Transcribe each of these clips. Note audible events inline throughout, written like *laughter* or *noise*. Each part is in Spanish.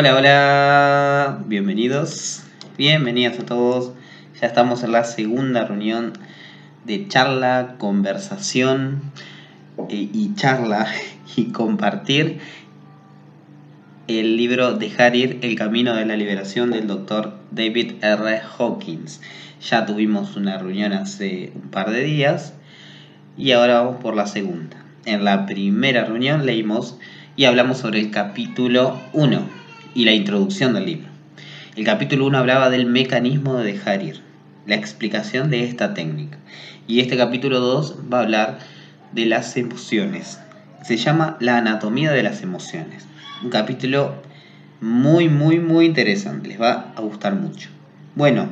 Hola, hola, bienvenidos, bienvenidas a todos. Ya estamos en la segunda reunión de charla, conversación eh, y charla *laughs* y compartir el libro Dejar ir, el camino de la liberación del doctor David R. Hawkins. Ya tuvimos una reunión hace un par de días y ahora vamos por la segunda. En la primera reunión leímos y hablamos sobre el capítulo 1 y la introducción del libro. El capítulo 1 hablaba del mecanismo de dejar ir, la explicación de esta técnica. Y este capítulo 2 va a hablar de las emociones. Se llama La anatomía de las emociones. Un capítulo muy, muy, muy interesante. Les va a gustar mucho. Bueno,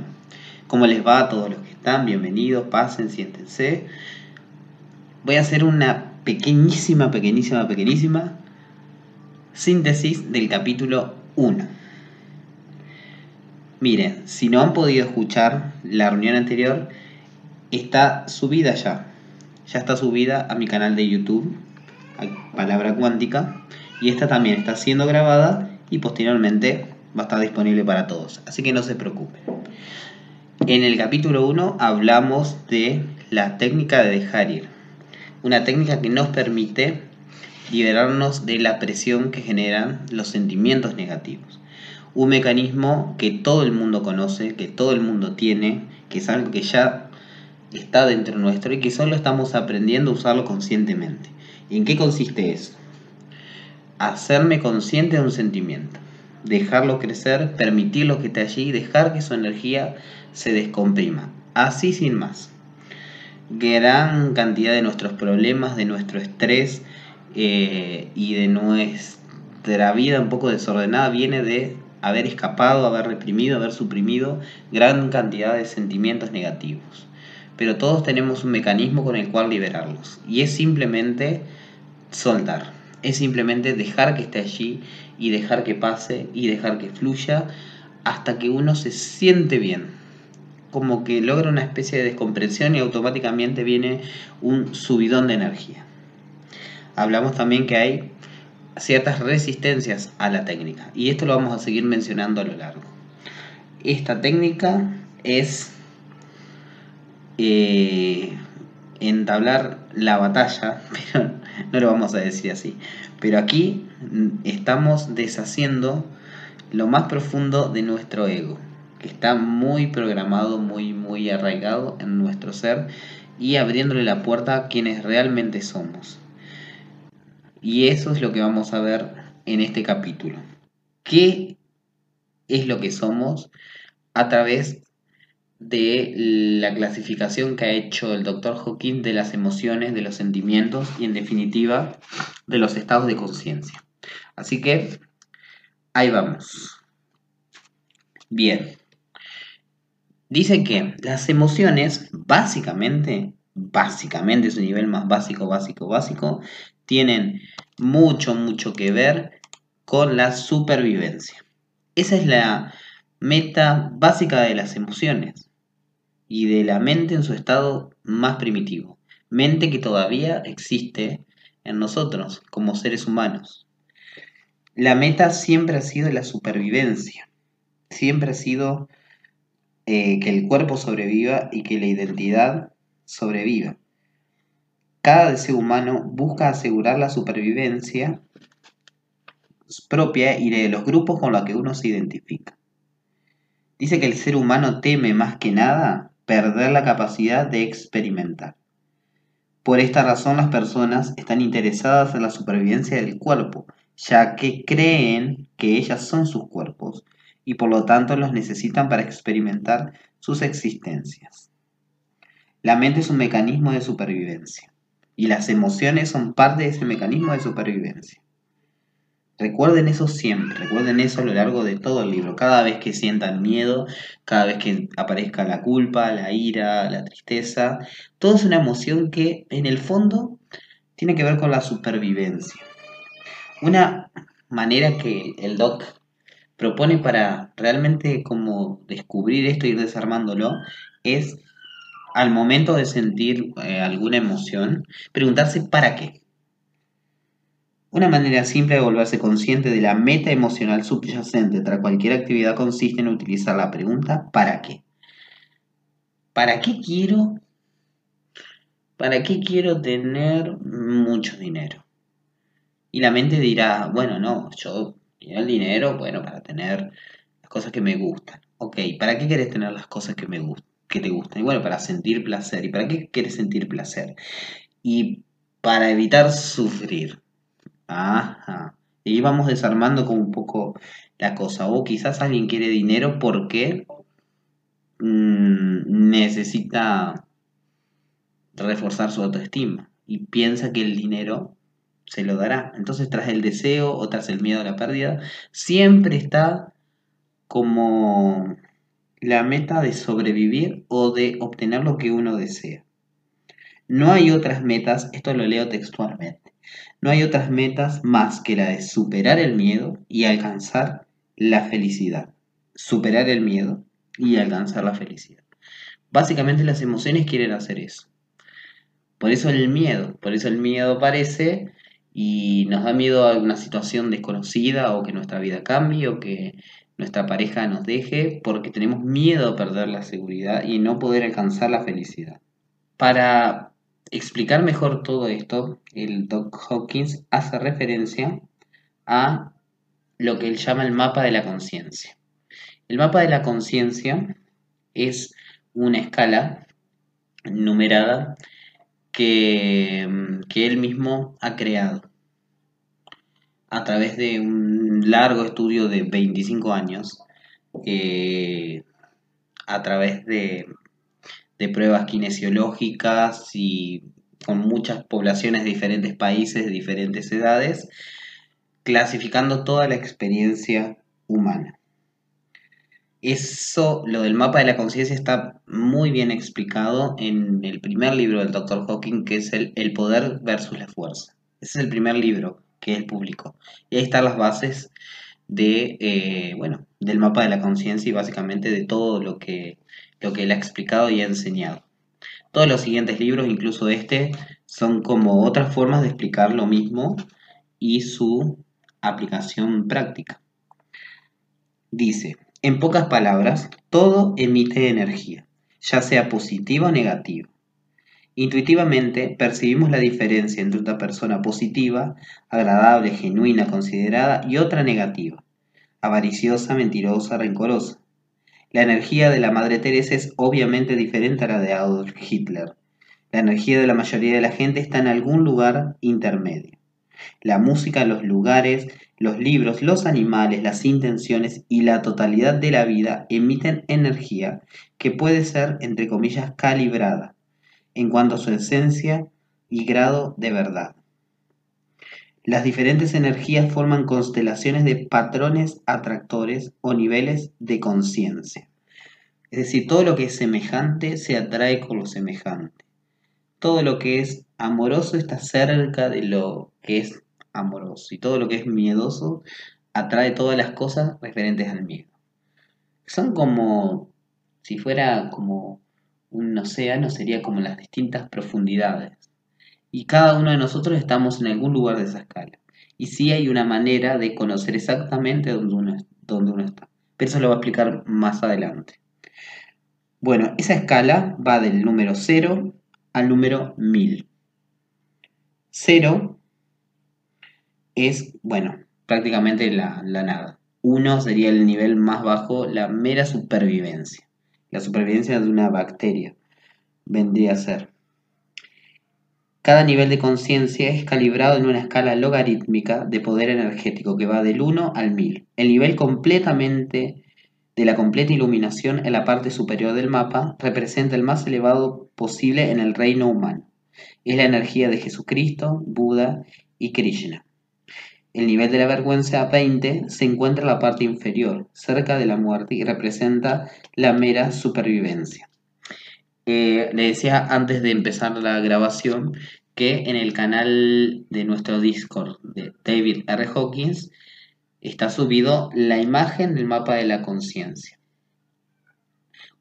¿cómo les va a todos los que están? Bienvenidos, pasen, siéntense. Voy a hacer una pequeñísima, pequeñísima, pequeñísima síntesis del capítulo 1. Miren, si no han podido escuchar la reunión anterior, está subida ya. Ya está subida a mi canal de YouTube, Palabra Cuántica, y esta también está siendo grabada y posteriormente va a estar disponible para todos. Así que no se preocupen. En el capítulo 1 hablamos de la técnica de dejar ir. Una técnica que nos permite liberarnos de la presión que generan los sentimientos negativos. Un mecanismo que todo el mundo conoce, que todo el mundo tiene, que es algo que ya está dentro nuestro y que solo estamos aprendiendo a usarlo conscientemente. ¿Y en qué consiste eso? Hacerme consciente de un sentimiento, dejarlo crecer, permitirlo que esté allí, dejar que su energía se descomprima, así sin más. Gran cantidad de nuestros problemas, de nuestro estrés, eh, y de nuestra vida un poco desordenada viene de haber escapado, haber reprimido, haber suprimido gran cantidad de sentimientos negativos. Pero todos tenemos un mecanismo con el cual liberarlos. Y es simplemente soltar. Es simplemente dejar que esté allí y dejar que pase y dejar que fluya hasta que uno se siente bien. Como que logra una especie de descompresión y automáticamente viene un subidón de energía hablamos también que hay ciertas resistencias a la técnica y esto lo vamos a seguir mencionando a lo largo. Esta técnica es eh, entablar la batalla, *laughs* pero no lo vamos a decir así. Pero aquí estamos deshaciendo lo más profundo de nuestro ego, que está muy programado, muy, muy arraigado en nuestro ser y abriéndole la puerta a quienes realmente somos. Y eso es lo que vamos a ver en este capítulo. ¿Qué es lo que somos a través de la clasificación que ha hecho el doctor Hawking de las emociones, de los sentimientos y en definitiva de los estados de conciencia? Así que ahí vamos. Bien. Dice que las emociones básicamente, básicamente es un nivel más básico, básico, básico, tienen mucho, mucho que ver con la supervivencia. Esa es la meta básica de las emociones y de la mente en su estado más primitivo. Mente que todavía existe en nosotros como seres humanos. La meta siempre ha sido la supervivencia. Siempre ha sido eh, que el cuerpo sobreviva y que la identidad sobreviva. Cada deseo humano busca asegurar la supervivencia propia y de los grupos con los que uno se identifica. Dice que el ser humano teme más que nada perder la capacidad de experimentar. Por esta razón las personas están interesadas en la supervivencia del cuerpo, ya que creen que ellas son sus cuerpos y por lo tanto los necesitan para experimentar sus existencias. La mente es un mecanismo de supervivencia. Y las emociones son parte de ese mecanismo de supervivencia. Recuerden eso siempre, recuerden eso a lo largo de todo el libro. Cada vez que sientan miedo, cada vez que aparezca la culpa, la ira, la tristeza, todo es una emoción que en el fondo tiene que ver con la supervivencia. Una manera que el doc propone para realmente como descubrir esto y ir desarmándolo es al momento de sentir eh, alguna emoción, preguntarse para qué. Una manera simple de volverse consciente de la meta emocional subyacente tras cualquier actividad consiste en utilizar la pregunta ¿para qué? ¿Para qué quiero? ¿Para qué quiero tener mucho dinero? Y la mente dirá, bueno, no, yo quiero el dinero, bueno, para tener las cosas que me gustan. Ok, ¿para qué quieres tener las cosas que, me que te gustan? Y bueno, para sentir placer. ¿Y para qué quieres sentir placer? Y para evitar sufrir. Ajá. Y vamos desarmando como un poco la cosa. O quizás alguien quiere dinero porque mm, necesita reforzar su autoestima y piensa que el dinero se lo dará. Entonces, tras el deseo o tras el miedo a la pérdida, siempre está como la meta de sobrevivir o de obtener lo que uno desea. No hay otras metas, esto lo leo textualmente, no hay otras metas más que la de superar el miedo y alcanzar la felicidad. Superar el miedo y alcanzar la felicidad. Básicamente las emociones quieren hacer eso. Por eso el miedo, por eso el miedo aparece y nos da miedo a una situación desconocida o que nuestra vida cambie o que nuestra pareja nos deje porque tenemos miedo a perder la seguridad y no poder alcanzar la felicidad. Para explicar mejor todo esto, el Doc Hawkins hace referencia a lo que él llama el mapa de la conciencia. El mapa de la conciencia es una escala numerada que, que él mismo ha creado a través de un largo estudio de 25 años, a través de, de, pruebas kinesiológicas y con muchas poblaciones de diferentes países, de diferentes edades, clasificando toda la experiencia humana. Eso, lo del mapa de la conciencia está muy bien explicado en el primer libro del Dr. Hawking, que es el, el poder versus la fuerza. Ese es el primer libro que es el público. Y ahí están las bases de, eh, bueno, del mapa de la conciencia y básicamente de todo lo que, lo que él ha explicado y ha enseñado. Todos los siguientes libros, incluso este, son como otras formas de explicar lo mismo y su aplicación práctica. Dice, en pocas palabras, todo emite energía, ya sea positiva o negativa. Intuitivamente percibimos la diferencia entre una persona positiva, agradable, genuina, considerada y otra negativa, avariciosa, mentirosa, rencorosa. La energía de la Madre Teresa es obviamente diferente a la de Adolf Hitler. La energía de la mayoría de la gente está en algún lugar intermedio. La música, los lugares, los libros, los animales, las intenciones y la totalidad de la vida emiten energía que puede ser, entre comillas, calibrada en cuanto a su esencia y grado de verdad. Las diferentes energías forman constelaciones de patrones atractores o niveles de conciencia. Es decir, todo lo que es semejante se atrae con lo semejante. Todo lo que es amoroso está cerca de lo que es amoroso. Y todo lo que es miedoso atrae todas las cosas referentes al miedo. Son como si fuera como un océano sería como las distintas profundidades. Y cada uno de nosotros estamos en algún lugar de esa escala. Y sí hay una manera de conocer exactamente dónde uno, dónde uno está. Pero eso lo va a explicar más adelante. Bueno, esa escala va del número 0 al número 1000. 0 es, bueno, prácticamente la, la nada. 1 sería el nivel más bajo, la mera supervivencia la supervivencia de una bacteria vendría a ser. Cada nivel de conciencia es calibrado en una escala logarítmica de poder energético que va del 1 al 1000. El nivel completamente de la completa iluminación en la parte superior del mapa representa el más elevado posible en el reino humano. Es la energía de Jesucristo, Buda y Krishna. El nivel de la vergüenza 20 se encuentra en la parte inferior, cerca de la muerte, y representa la mera supervivencia. Eh, le decía antes de empezar la grabación que en el canal de nuestro Discord de David R. Hawkins está subido la imagen del mapa de la conciencia.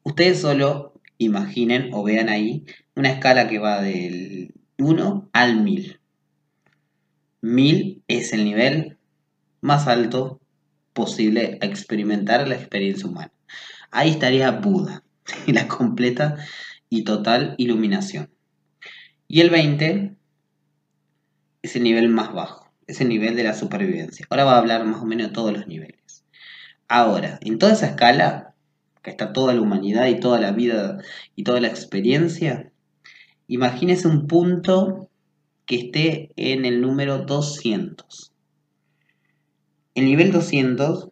Ustedes solo imaginen o vean ahí una escala que va del 1 al 1000. 1000 es el nivel más alto posible a experimentar la experiencia humana. Ahí estaría Buda, *laughs* la completa y total iluminación. Y el 20 es el nivel más bajo, es el nivel de la supervivencia. Ahora va a hablar más o menos de todos los niveles. Ahora, en toda esa escala, que está toda la humanidad y toda la vida y toda la experiencia, imagínese un punto que esté en el número 200. El nivel 200,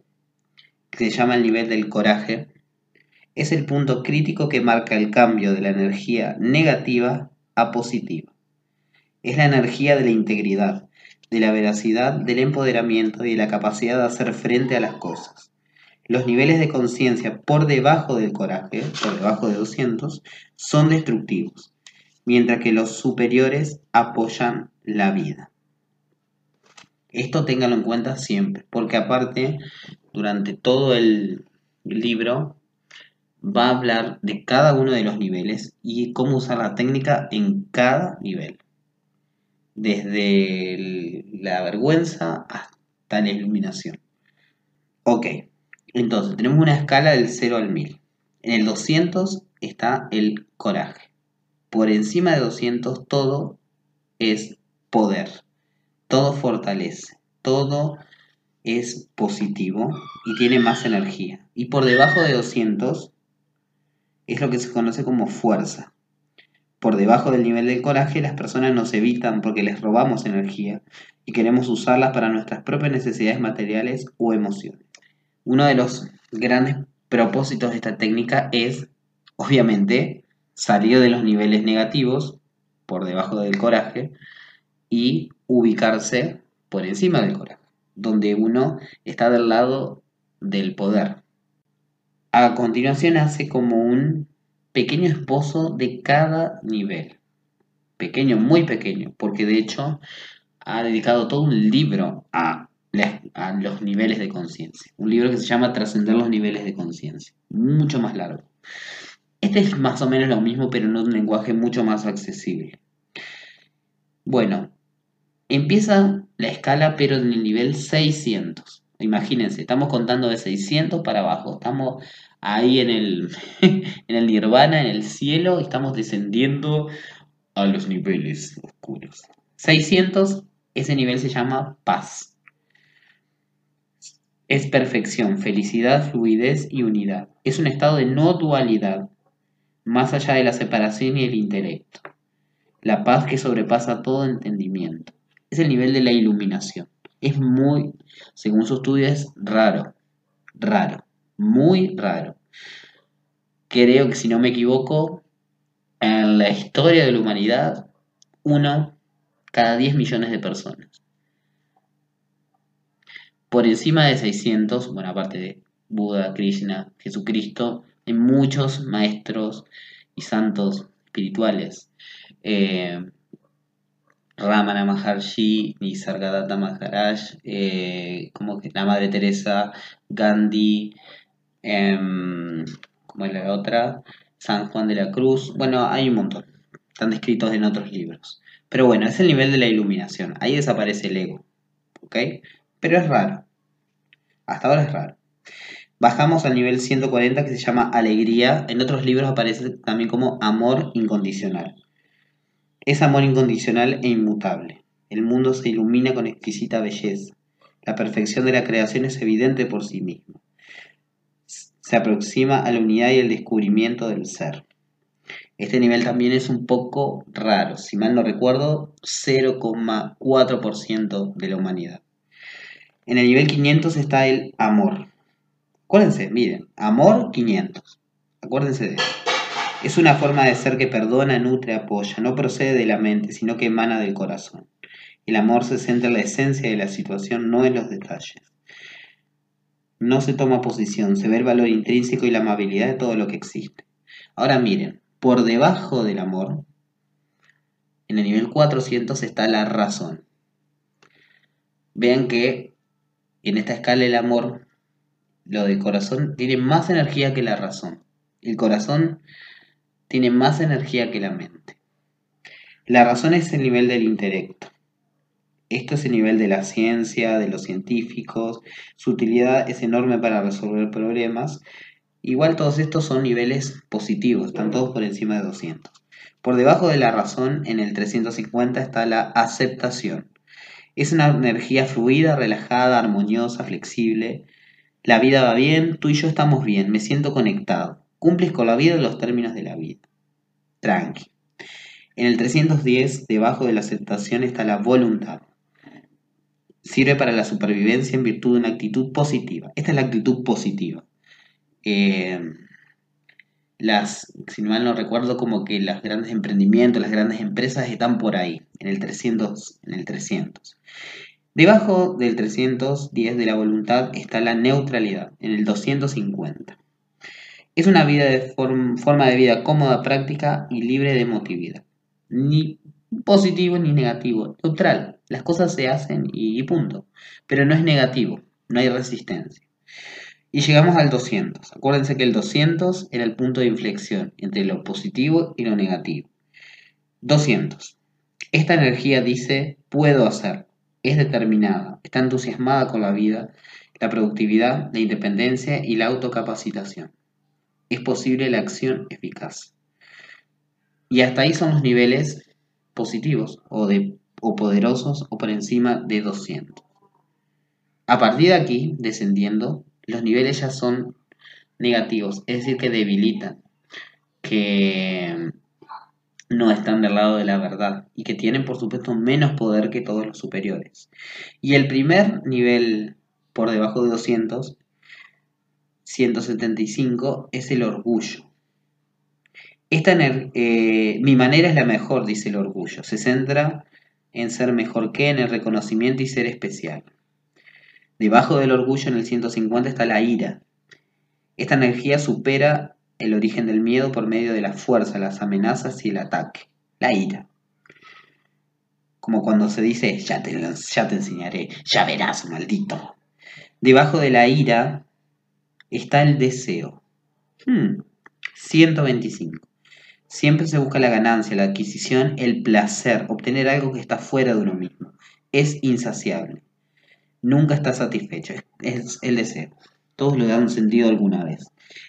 que se llama el nivel del coraje, es el punto crítico que marca el cambio de la energía negativa a positiva. Es la energía de la integridad, de la veracidad, del empoderamiento y de la capacidad de hacer frente a las cosas. Los niveles de conciencia por debajo del coraje, por debajo de 200, son destructivos, mientras que los superiores apoyan la vida. Esto téngalo en cuenta siempre, porque aparte, durante todo el libro, va a hablar de cada uno de los niveles y cómo usar la técnica en cada nivel. Desde la vergüenza hasta la iluminación. Ok, entonces tenemos una escala del 0 al 1000. En el 200 está el coraje. Por encima de 200 todo es poder. Todo fortalece. Todo es positivo y tiene más energía. Y por debajo de 200 es lo que se conoce como fuerza. Por debajo del nivel del coraje, las personas nos evitan porque les robamos energía y queremos usarlas para nuestras propias necesidades materiales o emociones. Uno de los grandes propósitos de esta técnica es, obviamente, salir de los niveles negativos, por debajo del coraje, y ubicarse por encima del coraje, donde uno está del lado del poder. A continuación hace como un pequeño esposo de cada nivel. Pequeño, muy pequeño, porque de hecho ha dedicado todo un libro a, a los niveles de conciencia. Un libro que se llama Trascender los niveles de conciencia. Mucho más largo. Este es más o menos lo mismo, pero en un lenguaje mucho más accesible. Bueno, empieza la escala, pero en el nivel 600. Imagínense, estamos contando de 600 para abajo. Estamos ahí en el, *laughs* en el nirvana, en el cielo, y estamos descendiendo a los niveles oscuros. 600, ese nivel se llama paz. Es perfección, felicidad, fluidez y unidad. Es un estado de no dualidad, más allá de la separación y el intelecto. La paz que sobrepasa todo entendimiento. Es el nivel de la iluminación es muy, según su estudio, es raro, raro, muy raro. Creo que si no me equivoco, en la historia de la humanidad, uno cada 10 millones de personas. Por encima de 600, bueno, aparte de Buda, Krishna, Jesucristo, hay muchos maestros y santos espirituales. Eh, Ramana Maharshi, Nisargadatta Maharaj, eh, como que la Madre Teresa, Gandhi, em, como es la otra, San Juan de la Cruz. Bueno, hay un montón. Están descritos en otros libros. Pero bueno, es el nivel de la iluminación. Ahí desaparece el ego. ¿Ok? Pero es raro. Hasta ahora es raro. Bajamos al nivel 140 que se llama alegría. En otros libros aparece también como amor incondicional. Es amor incondicional e inmutable. El mundo se ilumina con exquisita belleza. La perfección de la creación es evidente por sí misma. Se aproxima a la unidad y el descubrimiento del ser. Este nivel también es un poco raro, si mal no recuerdo, 0,4% de la humanidad. En el nivel 500 está el amor. Acuérdense, miren, amor 500. Acuérdense de eso. Es una forma de ser que perdona, nutre, apoya, no procede de la mente, sino que emana del corazón. El amor se centra en la esencia de la situación, no en los detalles. No se toma posición, se ve el valor intrínseco y la amabilidad de todo lo que existe. Ahora miren, por debajo del amor, en el nivel 400 está la razón. Vean que en esta escala el amor, lo del corazón, tiene más energía que la razón. El corazón tiene más energía que la mente. La razón es el nivel del intelecto. Esto es el nivel de la ciencia, de los científicos. Su utilidad es enorme para resolver problemas. Igual todos estos son niveles positivos, están todos por encima de 200. Por debajo de la razón, en el 350 está la aceptación. Es una energía fluida, relajada, armoniosa, flexible. La vida va bien, tú y yo estamos bien, me siento conectado. Cumples con la vida los términos de la vida. Tranqui. En el 310, debajo de la aceptación, está la voluntad. Sirve para la supervivencia en virtud de una actitud positiva. Esta es la actitud positiva. Eh, las, si mal no recuerdo, como que los grandes emprendimientos, las grandes empresas están por ahí, en el 300. En el 300. Debajo del 310 de la voluntad está la neutralidad, en el 250. Es una vida de forma de vida cómoda, práctica y libre de emotividad. Ni positivo ni negativo, neutral. Las cosas se hacen y punto. Pero no es negativo, no hay resistencia. Y llegamos al 200. Acuérdense que el 200 era el punto de inflexión entre lo positivo y lo negativo. 200. Esta energía dice, puedo hacer, es determinada, está entusiasmada con la vida, la productividad, la independencia y la autocapacitación. Es posible la acción eficaz. Y hasta ahí son los niveles positivos o, de, o poderosos o por encima de 200. A partir de aquí, descendiendo, los niveles ya son negativos, es decir, que debilitan, que no están del lado de la verdad y que tienen, por supuesto, menos poder que todos los superiores. Y el primer nivel por debajo de 200, 175, es el orgullo. Esta, eh, mi manera es la mejor, dice el orgullo. Se centra en ser mejor que, en el reconocimiento y ser especial. Debajo del orgullo en el 150 está la ira. Esta energía supera el origen del miedo por medio de la fuerza, las amenazas y el ataque. La ira. Como cuando se dice, ya te, ya te enseñaré, ya verás, maldito. Debajo de la ira está el deseo. 125. Hmm. Siempre se busca la ganancia, la adquisición, el placer, obtener algo que está fuera de uno mismo. Es insaciable nunca está satisfecho. Es el deseo. Todos lo dan sentido alguna vez.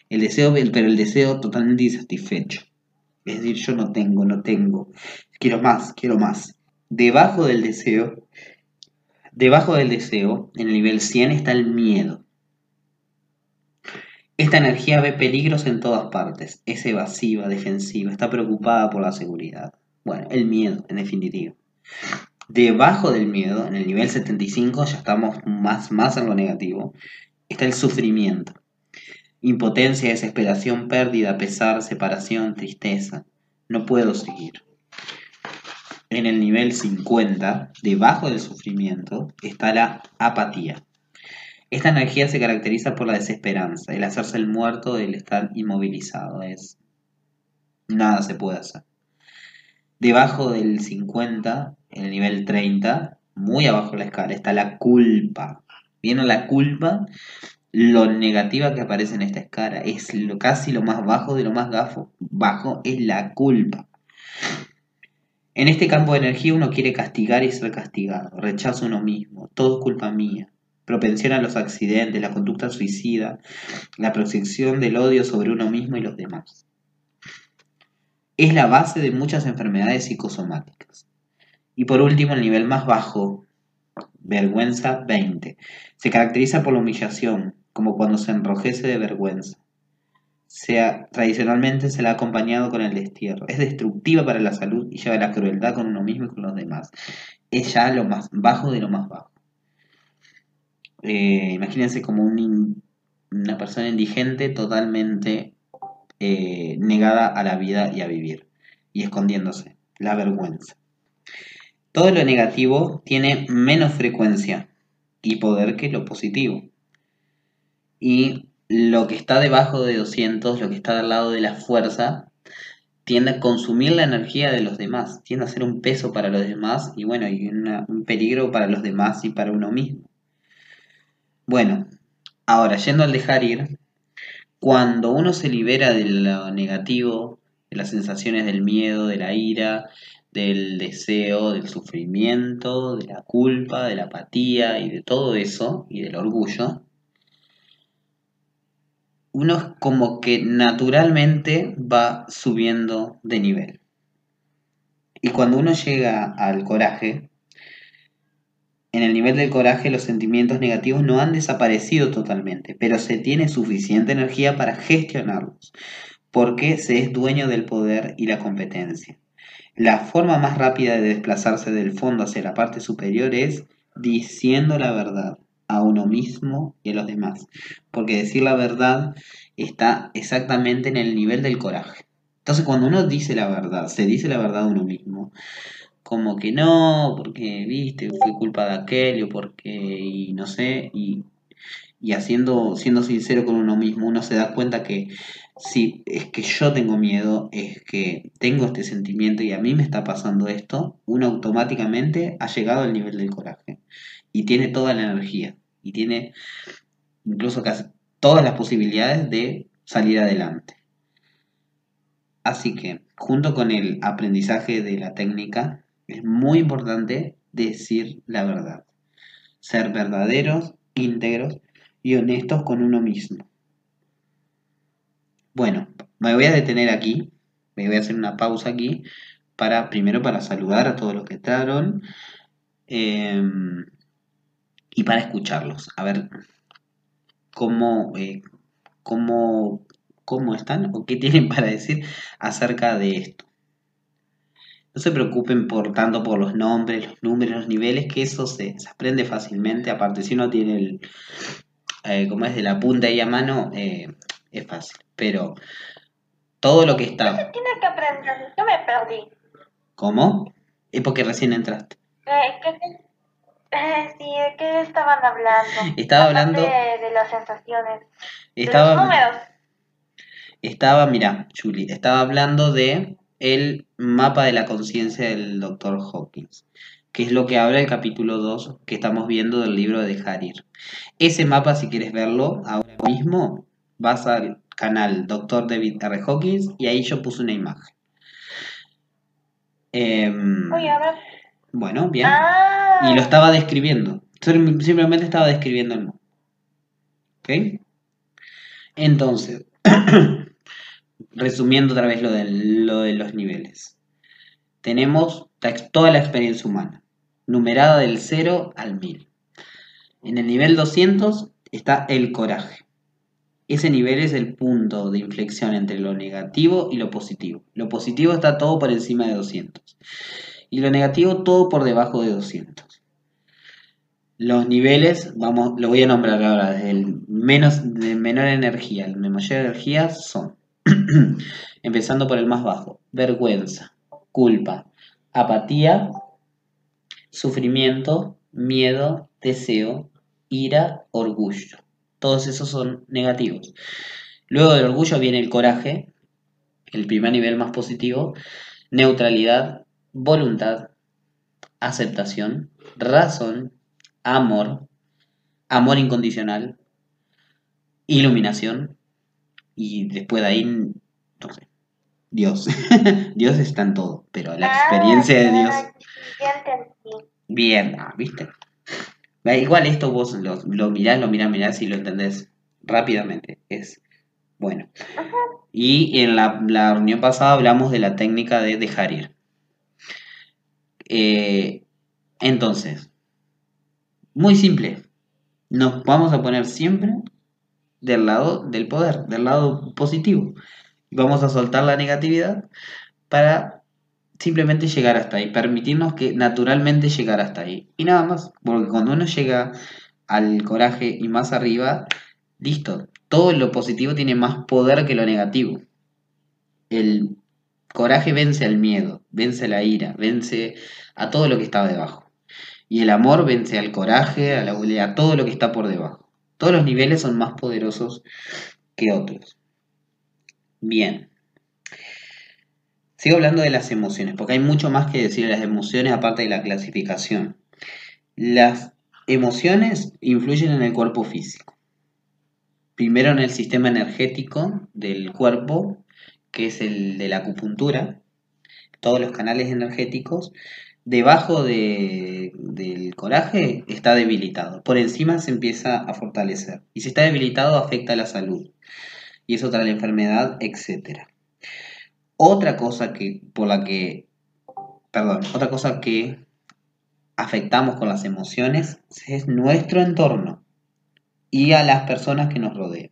El deseo, pero el deseo totalmente insatisfecho. Es decir, yo no tengo, no tengo. Quiero más, quiero más. Debajo del deseo, debajo del deseo, en el nivel 100 está el miedo. Esta energía ve peligros en todas partes. Es evasiva, defensiva, está preocupada por la seguridad. Bueno, el miedo, en definitiva. Debajo del miedo, en el nivel 75, ya estamos más, más en lo negativo, está el sufrimiento. Impotencia, desesperación, pérdida, pesar, separación, tristeza. No puedo seguir. En el nivel 50, debajo del sufrimiento, está la apatía. Esta energía se caracteriza por la desesperanza, el hacerse el muerto, el estar inmovilizado. Es nada se puede hacer. Debajo del 50, en el nivel 30, muy abajo de la escala, está la culpa. Viene la culpa, lo negativa que aparece en esta escala. Es lo, casi lo más bajo de lo más gafo. Bajo es la culpa. En este campo de energía uno quiere castigar y ser castigado. Rechazo uno mismo. Todo es culpa mía. Propensión a los accidentes, la conducta suicida, la proyección del odio sobre uno mismo y los demás es la base de muchas enfermedades psicosomáticas. Y por último, el nivel más bajo, vergüenza 20, se caracteriza por la humillación, como cuando se enrojece de vergüenza. Sea, tradicionalmente se la ha acompañado con el destierro. Es destructiva para la salud y lleva la crueldad con uno mismo y con los demás. Es ya lo más bajo de lo más bajo. Eh, imagínense como una persona indigente totalmente eh, negada a la vida y a vivir, y escondiéndose, la vergüenza. Todo lo negativo tiene menos frecuencia y poder que lo positivo. Y lo que está debajo de 200, lo que está al lado de la fuerza, tiende a consumir la energía de los demás, tiende a ser un peso para los demás y bueno, y un peligro para los demás y para uno mismo. Bueno, ahora yendo al dejar ir, cuando uno se libera de lo negativo, de las sensaciones del miedo, de la ira, del deseo, del sufrimiento, de la culpa, de la apatía y de todo eso, y del orgullo, uno como que naturalmente va subiendo de nivel. Y cuando uno llega al coraje, en el nivel del coraje los sentimientos negativos no han desaparecido totalmente, pero se tiene suficiente energía para gestionarlos, porque se es dueño del poder y la competencia. La forma más rápida de desplazarse del fondo hacia la parte superior es diciendo la verdad a uno mismo y a los demás, porque decir la verdad está exactamente en el nivel del coraje. Entonces cuando uno dice la verdad, se dice la verdad a uno mismo, como que no, porque, viste, fue culpa de aquel, o porque, y no sé, y, y haciendo, siendo sincero con uno mismo, uno se da cuenta que si es que yo tengo miedo, es que tengo este sentimiento y a mí me está pasando esto, uno automáticamente ha llegado al nivel del coraje y tiene toda la energía y tiene incluso casi todas las posibilidades de salir adelante. Así que, junto con el aprendizaje de la técnica, es muy importante decir la verdad. Ser verdaderos, íntegros y honestos con uno mismo. Bueno, me voy a detener aquí. Me voy a hacer una pausa aquí. Para, primero para saludar a todos los que entraron. Em, y para escucharlos. A ver cómo, eh, cómo, cómo están o qué *laughs* tienen para decir acerca de esto. No se preocupen por tanto por los nombres, los números, los niveles, que eso se, aprende fácilmente. Aparte, si uno tiene el, eh, como es de la punta ahí a mano, eh, es fácil. Pero todo lo que está... Tiene que aprender, yo me perdí. ¿Cómo? Es porque recién entraste. Eh, ¿qué, eh, sí, ¿de qué estaban hablando? Estaba hablando... De, las sensaciones. Estaba, de los números. Estaba, mira, Julie, estaba hablando de el mapa de la conciencia del Dr. Hawkins, que es lo que habla el capítulo 2 que estamos viendo del libro de Dejar ir. Ese mapa, si quieres verlo ahora mismo, vas al canal Dr. David R. Hawkins y ahí yo puse una imagen. Em, bueno, bien. Ah. Y lo estaba describiendo. Simplemente estaba describiendo el mapa. ¿Ok? Entonces, *clears throat* resumiendo otra vez lo de, lo de los niveles. Tenemos toda la experiencia humana, numerada del 0 al 1000. En el nivel 200 está el coraje. Ese nivel es el punto de inflexión entre lo negativo y lo positivo. Lo positivo está todo por encima de 200 y lo negativo todo por debajo de 200. Los niveles, vamos, lo voy a nombrar ahora, desde el menos, de menor energía al de mayor energía son *clears throat* Empezando por el más bajo. Vergüenza, culpa, apatía, sufrimiento, miedo, deseo, ira, orgullo. Todos esos son negativos. Luego del orgullo viene el coraje, el primer nivel más positivo, neutralidad, voluntad, aceptación, razón, amor, amor incondicional, iluminación, y después de ahí, no sé, Dios. *laughs* Dios está en todo, pero la experiencia de Dios. Bien, ah, ¿viste? Igual esto vos lo, lo mirás, lo mirás, mirás y lo entendés rápidamente. Es bueno. Y en la, reunión pasada hablamos de la técnica de dejar ir. Eh, entonces, muy simple. Nos vamos a poner siempre del lado del poder, del lado positivo. Vamos a soltar la negatividad para simplemente llegar hasta ahí, permitirnos que naturalmente llegar hasta ahí. Y nada más, porque cuando uno llega al coraje y más arriba, listo, todo lo positivo tiene más poder que lo negativo. El coraje vence al miedo, vence la ira, vence a todo lo que está debajo. Y el amor vence al coraje, a, la, a todo lo que está por debajo. Todos los niveles son más poderosos que otros. Bien. Sigo hablando de las emociones, porque hay mucho más que decir de las emociones aparte de la clasificación. Las emociones influyen en el cuerpo físico. Primero en el sistema energético del cuerpo, que es el de la acupuntura, todos los canales energéticos, debajo de- del coraje está debilitado. Por encima se empieza a fortalecer. Y si está debilitado afecta a la salud. Y eso trae la enfermedad, etc. Otra cosa que por la que perdón, otra cosa que afectamos con las emociones es nuestro entorno y a las personas que nos rodean.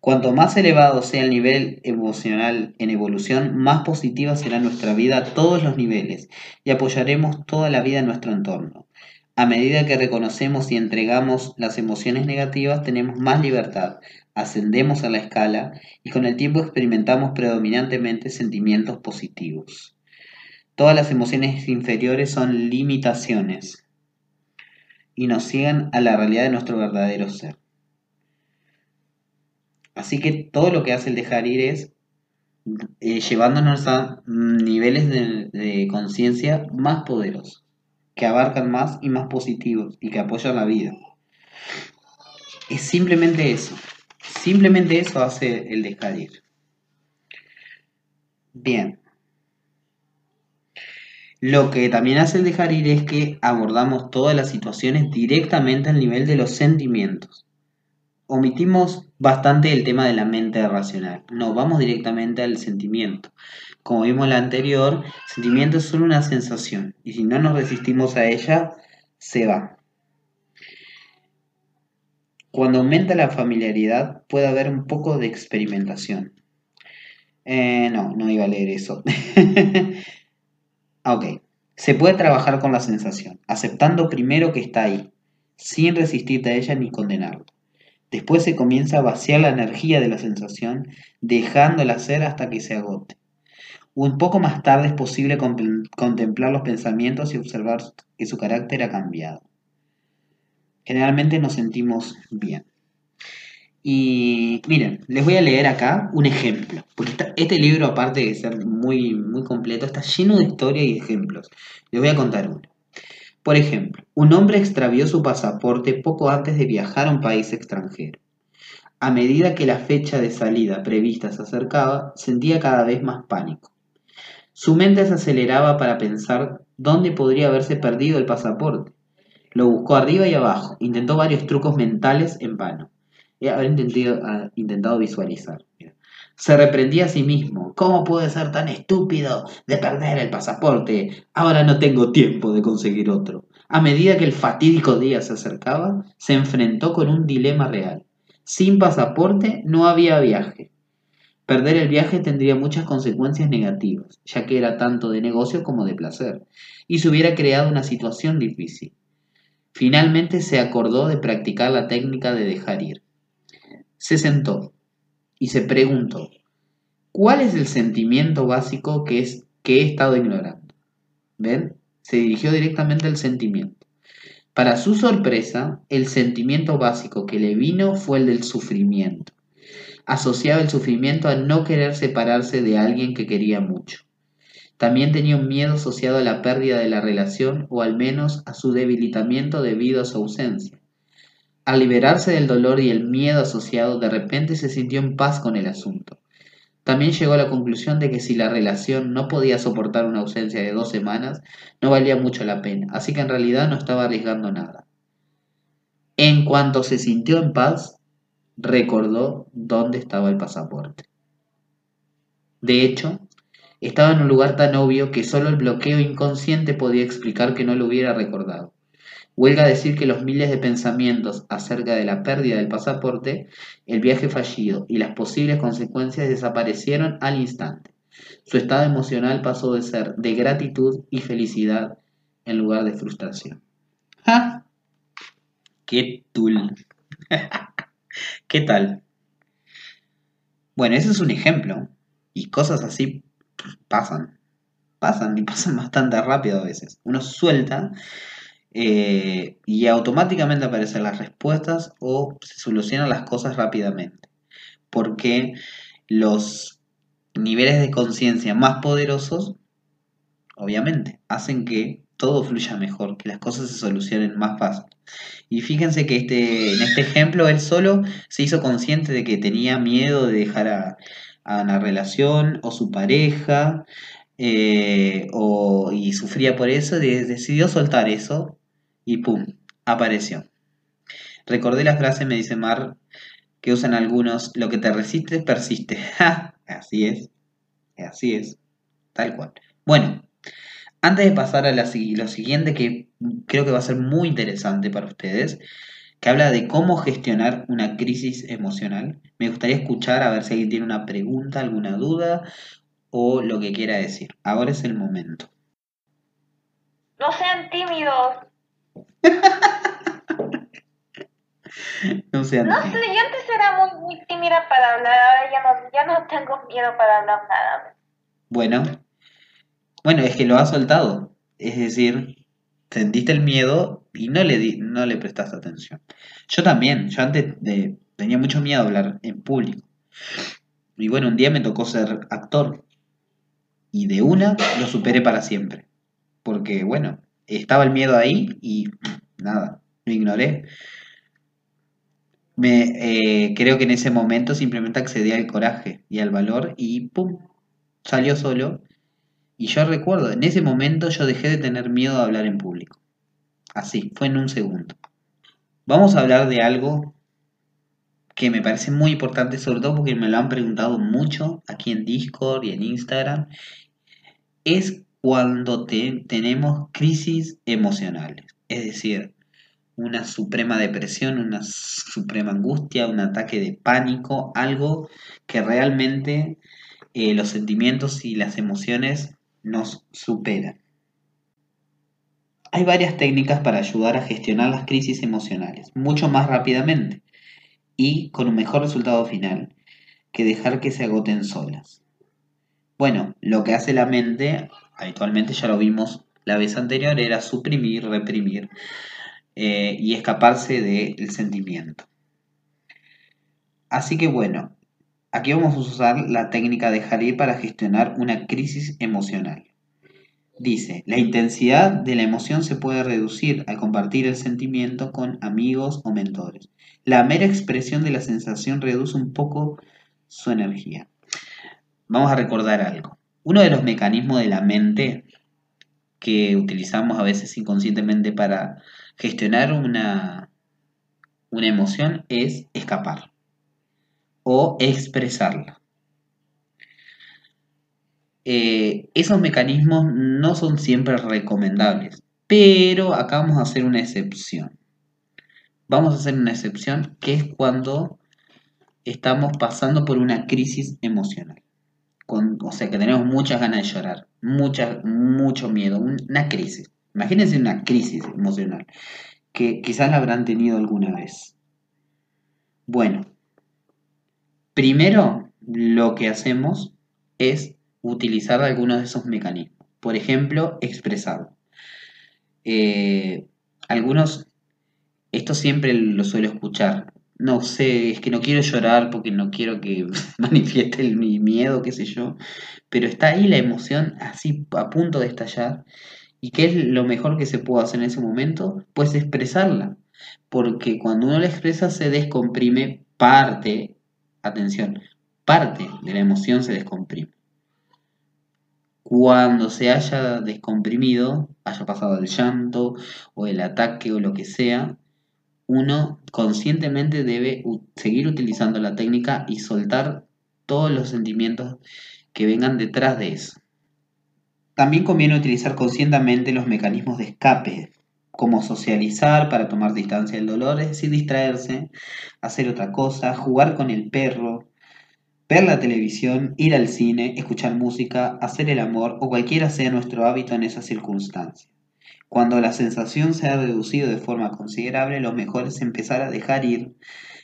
Cuanto más elevado sea el nivel emocional en evolución, más positiva será nuestra vida a todos los niveles y apoyaremos toda la vida en nuestro entorno. A medida que reconocemos y entregamos las emociones negativas, tenemos más libertad, ascendemos a la escala y con el tiempo experimentamos predominantemente sentimientos positivos. Todas las emociones inferiores son limitaciones y nos ciegan a la realidad de nuestro verdadero ser. Así que todo lo que hace el dejar ir es eh, llevándonos a niveles de, de conciencia más poderosos, que abarcan más y más positivos y que apoyan la vida. Es simplemente eso. Simplemente eso hace el dejar ir. Bien. Lo que también hace el dejar ir es que abordamos todas las situaciones directamente al nivel de los sentimientos. Omitimos bastante el tema de la mente racional. No, vamos directamente al sentimiento. Como vimos en la anterior, sentimiento es solo una sensación y si no nos resistimos a ella, se va. Cuando aumenta la familiaridad puede haber un poco de experimentación. Eh, no, no iba a leer eso. *laughs* Ok. Se puede trabajar con la sensación, aceptando primero que está ahí, sin resistirte a ella ni condenarla. Después se comienza a vaciar la energía de la sensación, dejándola ser hasta que se agote. Un poco más tarde es posible contemplar los pensamientos y observar que su carácter ha cambiado. Generalmente nos sentimos bien. Y miren, les voy a leer acá un ejemplo, porque este libro, aparte de ser muy, muy completo, está lleno de historia y ejemplos. Les voy a contar uno. Por ejemplo, un hombre extravió su pasaporte poco antes de viajar a un país extranjero. A medida que la fecha de salida prevista se acercaba, sentía cada vez más pánico. Su mente se aceleraba para pensar dónde podría haberse perdido el pasaporte. Lo buscó arriba y abajo, intentó varios trucos mentales en vano haber intentado, uh, intentado visualizar. Se reprendía a sí mismo. ¿Cómo puede ser tan estúpido de perder el pasaporte? Ahora no tengo tiempo de conseguir otro. A medida que el fatídico día se acercaba, se enfrentó con un dilema real. Sin pasaporte no había viaje. Perder el viaje tendría muchas consecuencias negativas, ya que era tanto de negocio como de placer, y se hubiera creado una situación difícil. Finalmente se acordó de practicar la técnica de dejar ir. Se sentó y se preguntó, ¿cuál es el sentimiento básico que, es, que he estado ignorando? ¿Ven? Se dirigió directamente al sentimiento. Para su sorpresa, el sentimiento básico que le vino fue el del sufrimiento. Asociaba el sufrimiento a no querer separarse de alguien que quería mucho. También tenía un miedo asociado a la pérdida de la relación o al menos a su debilitamiento debido a su ausencia. Al liberarse del dolor y el miedo asociado, de repente se sintió en paz con el asunto. También llegó a la conclusión de que si la relación no podía soportar una ausencia de dos semanas, no valía mucho la pena, así que en realidad no estaba arriesgando nada. En cuanto se sintió en paz, recordó dónde estaba el pasaporte. De hecho, estaba en un lugar tan obvio que solo el bloqueo inconsciente podía explicar que no lo hubiera recordado. Huelga decir que los miles de pensamientos acerca de la pérdida del pasaporte, el viaje fallido y las posibles consecuencias desaparecieron al instante. Su estado emocional pasó de ser de gratitud y felicidad en lugar de frustración. ¡Ja! ¡Qué tul! *laughs* ¿Qué tal? Bueno, ese es un ejemplo. Y cosas así pasan. Pasan y pasan bastante rápido a veces. Uno suelta eh, y automáticamente aparecen las respuestas o se solucionan las cosas rápidamente. Porque los niveles de conciencia más poderosos, obviamente, hacen que todo fluya mejor, que las cosas se solucionen más fácil. Y fíjense que este, en este ejemplo él solo se hizo consciente de que tenía miedo de dejar a, a una relación o su pareja eh, o, y sufría por eso, de- decidió soltar eso y ¡pum! apareció. Recordé la frase, me dice Mar, que usan algunos, lo que te resiste, persiste. *laughs* Así es, así es, tal cual. Bueno, antes de pasar a la lo siguiente, que creo que va a ser muy interesante para ustedes, que habla de cómo gestionar una crisis emocional, me gustaría escuchar a ver si alguien tiene una pregunta, alguna duda o lo que quiera decir. Ahora es el momento. No sean tímidos. No sé, yo antes era muy, muy tímida para hablar, ahora ya no, ya no tengo miedo para hablar nada. Bueno, bueno, es que lo has soltado. Es decir, sentiste el miedo y no le, di- no le prestaste atención. Yo también, yo antes de- tenía mucho miedo a hablar en público. Y bueno, un día me tocó ser actor. Y de una lo superé para siempre. Porque bueno, estaba el miedo ahí y nada, lo ignoré. Me, eh, creo que en ese momento simplemente accedí al coraje y al valor y ¡pum! Salió solo. Y yo recuerdo, en ese momento yo dejé de tener miedo a hablar en público. Así, fue en un segundo. Vamos a hablar de algo que me parece muy importante, sobre todo porque me lo han preguntado mucho aquí en Discord y en Instagram. Es cuando te- tenemos crisis emocionales. Es decir, una suprema depresión, una suprema angustia, un ataque de pánico, algo que realmente eh, los sentimientos y las emociones nos superan. Hay varias técnicas para ayudar a gestionar las crisis emocionales mucho más rápidamente y con un mejor resultado final que dejar que se agoten solas. Bueno, lo que hace la mente, habitualmente ya lo vimos la vez anterior, era suprimir, reprimir eh, y escaparse del sentimiento. Así que bueno, aquí vamos a usar la técnica de Jarir para gestionar una crisis emocional. Dice, la intensidad de la emoción se puede reducir al compartir el sentimiento con amigos o mentores. La mera expresión de la sensación reduce un poco su energía. Vamos a recordar algo. Uno de los mecanismos de la mente que utilizamos a veces inconscientemente para gestionar una, una emoción es escapar o expresarla. Eh, esos mecanismos no son siempre recomendables, pero acá vamos a hacer una excepción. Vamos a hacer una excepción que es cuando estamos pasando por una crisis emocional. O sea, que tenemos muchas ganas de llorar, mucha, mucho miedo, un- una crisis. Imagínense una crisis emocional que quizás la habrán tenido alguna vez. Bueno, primero lo que hacemos es utilizar algunos de esos mecanismos. Por ejemplo, expresarlo. Eh, algunos, esto siempre lo suelo escuchar. No sé, es que no quiero llorar porque no quiero que *laughs* manifieste el- mi miedo, qué sé yo. Pero está ahí la emoción así a punto de estallar. ¿Y qué es lo mejor que se puede hacer en ese momento? Pues expresarla. Porque cuando uno la expresa se descomprime parte, atención, parte de la emoción se descomprime. Cuando se haya descomprimido, haya pasado el llanto o el ataque o lo que sea, uno conscientemente debe seguir utilizando la técnica y soltar todos los sentimientos que vengan detrás de eso. También conviene utilizar conscientemente los mecanismos de escape, como socializar para tomar distancia del dolor, es decir, distraerse, hacer otra cosa, jugar con el perro, ver la televisión, ir al cine, escuchar música, hacer el amor o cualquiera sea nuestro hábito en esas circunstancias. Cuando la sensación se ha reducido de forma considerable, lo mejor es empezar a dejar ir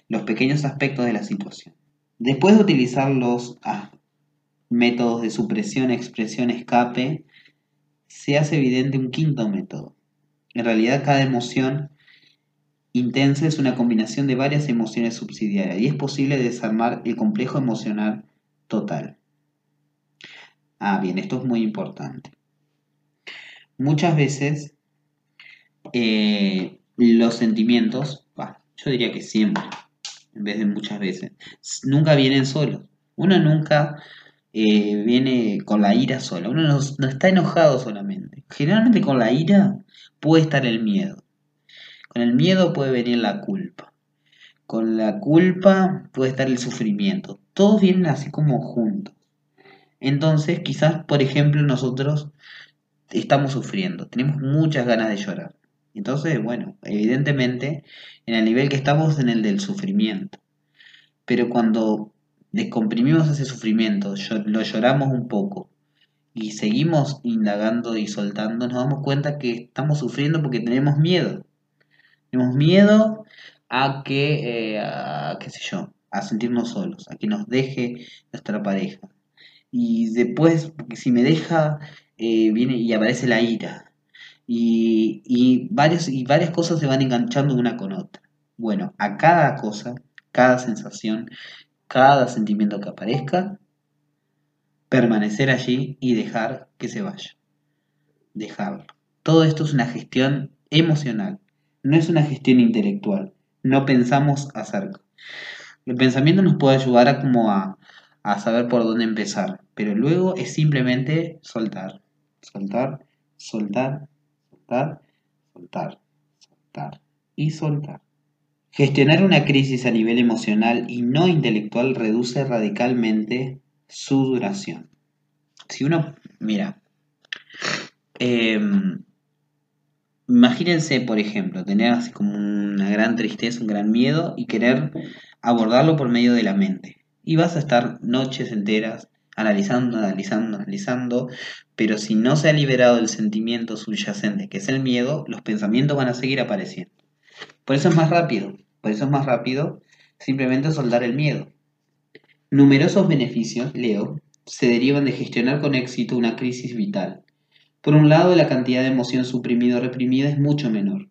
los pequeños aspectos de la situación. Después de utilizar los ah, métodos de supresión, expresión, escape, se hace evidente un quinto método. En realidad cada emoción intensa es una combinación de varias emociones subsidiarias y es posible desarmar el complejo emocional total. Ah, bien, esto es muy importante. Muchas veces eh, los sentimientos, bah, yo diría que siempre, en vez de muchas veces, nunca vienen solos. Uno nunca eh, viene con la ira sola. Uno no, no está enojado solamente. Generalmente con la ira puede estar el miedo. Con el miedo puede venir la culpa. Con la culpa puede estar el sufrimiento. Todos vienen así como juntos. Entonces, quizás, por ejemplo, nosotros estamos sufriendo, tenemos muchas ganas de llorar. Entonces, bueno, evidentemente, en el nivel que estamos, en el del sufrimiento. Pero cuando descomprimimos ese sufrimiento, lo lloramos un poco y seguimos indagando y soltando, nos damos cuenta que estamos sufriendo porque tenemos miedo. Tenemos miedo a que, eh, qué sé yo, a sentirnos solos, a que nos deje nuestra pareja. Y después, si me deja, eh, viene y aparece la ira. Y, y, varios, y varias cosas se van enganchando una con otra. Bueno, a cada cosa, cada sensación, cada sentimiento que aparezca, permanecer allí y dejar que se vaya. Dejarlo. Todo esto es una gestión emocional, no es una gestión intelectual. No pensamos acerca. El pensamiento nos puede ayudar a como a, a saber por dónde empezar, pero luego es simplemente soltar, soltar, soltar, soltar, soltar, soltar y soltar. Gestionar una crisis a nivel emocional y no intelectual reduce radicalmente su duración. Si uno, mira, em, imagínense, por ejemplo, tener así como una gran tristeza, un gran miedo y querer abordarlo por medio de la mente. Y vas a estar noches enteras analizando, analizando, analizando, pero si no se ha liberado el sentimiento subyacente, que es el miedo, los pensamientos van a seguir apareciendo. Por eso es más rápido, por eso es más rápido simplemente soldar el miedo. Numerosos beneficios, leo, se derivan de gestionar con éxito una crisis vital. Por un lado, la cantidad de emoción suprimida o reprimida es mucho menor.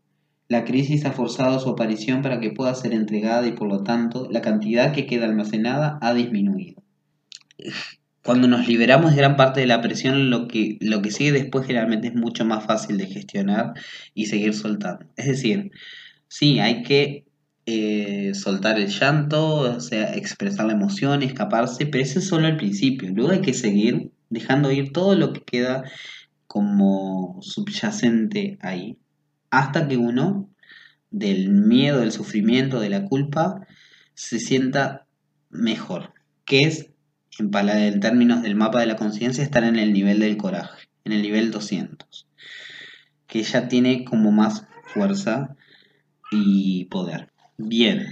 La crisis ha forzado su aparición para que pueda ser entregada y por lo tanto la cantidad que queda almacenada ha disminuido cuando nos liberamos de gran parte de la presión, lo que, lo que sigue después generalmente es mucho más fácil de gestionar y seguir soltando. Es decir, sí, hay que eh, soltar el llanto, o sea, expresar la emoción, escaparse, pero ese es solo el principio. Luego hay que seguir dejando ir todo lo que queda como subyacente ahí, hasta que uno, del miedo, del sufrimiento, de la culpa, se sienta mejor, que es en, términos del mapa de la conciencia, están en el nivel del coraje, en el nivel 200, que ya tiene como más fuerza y poder. Bien,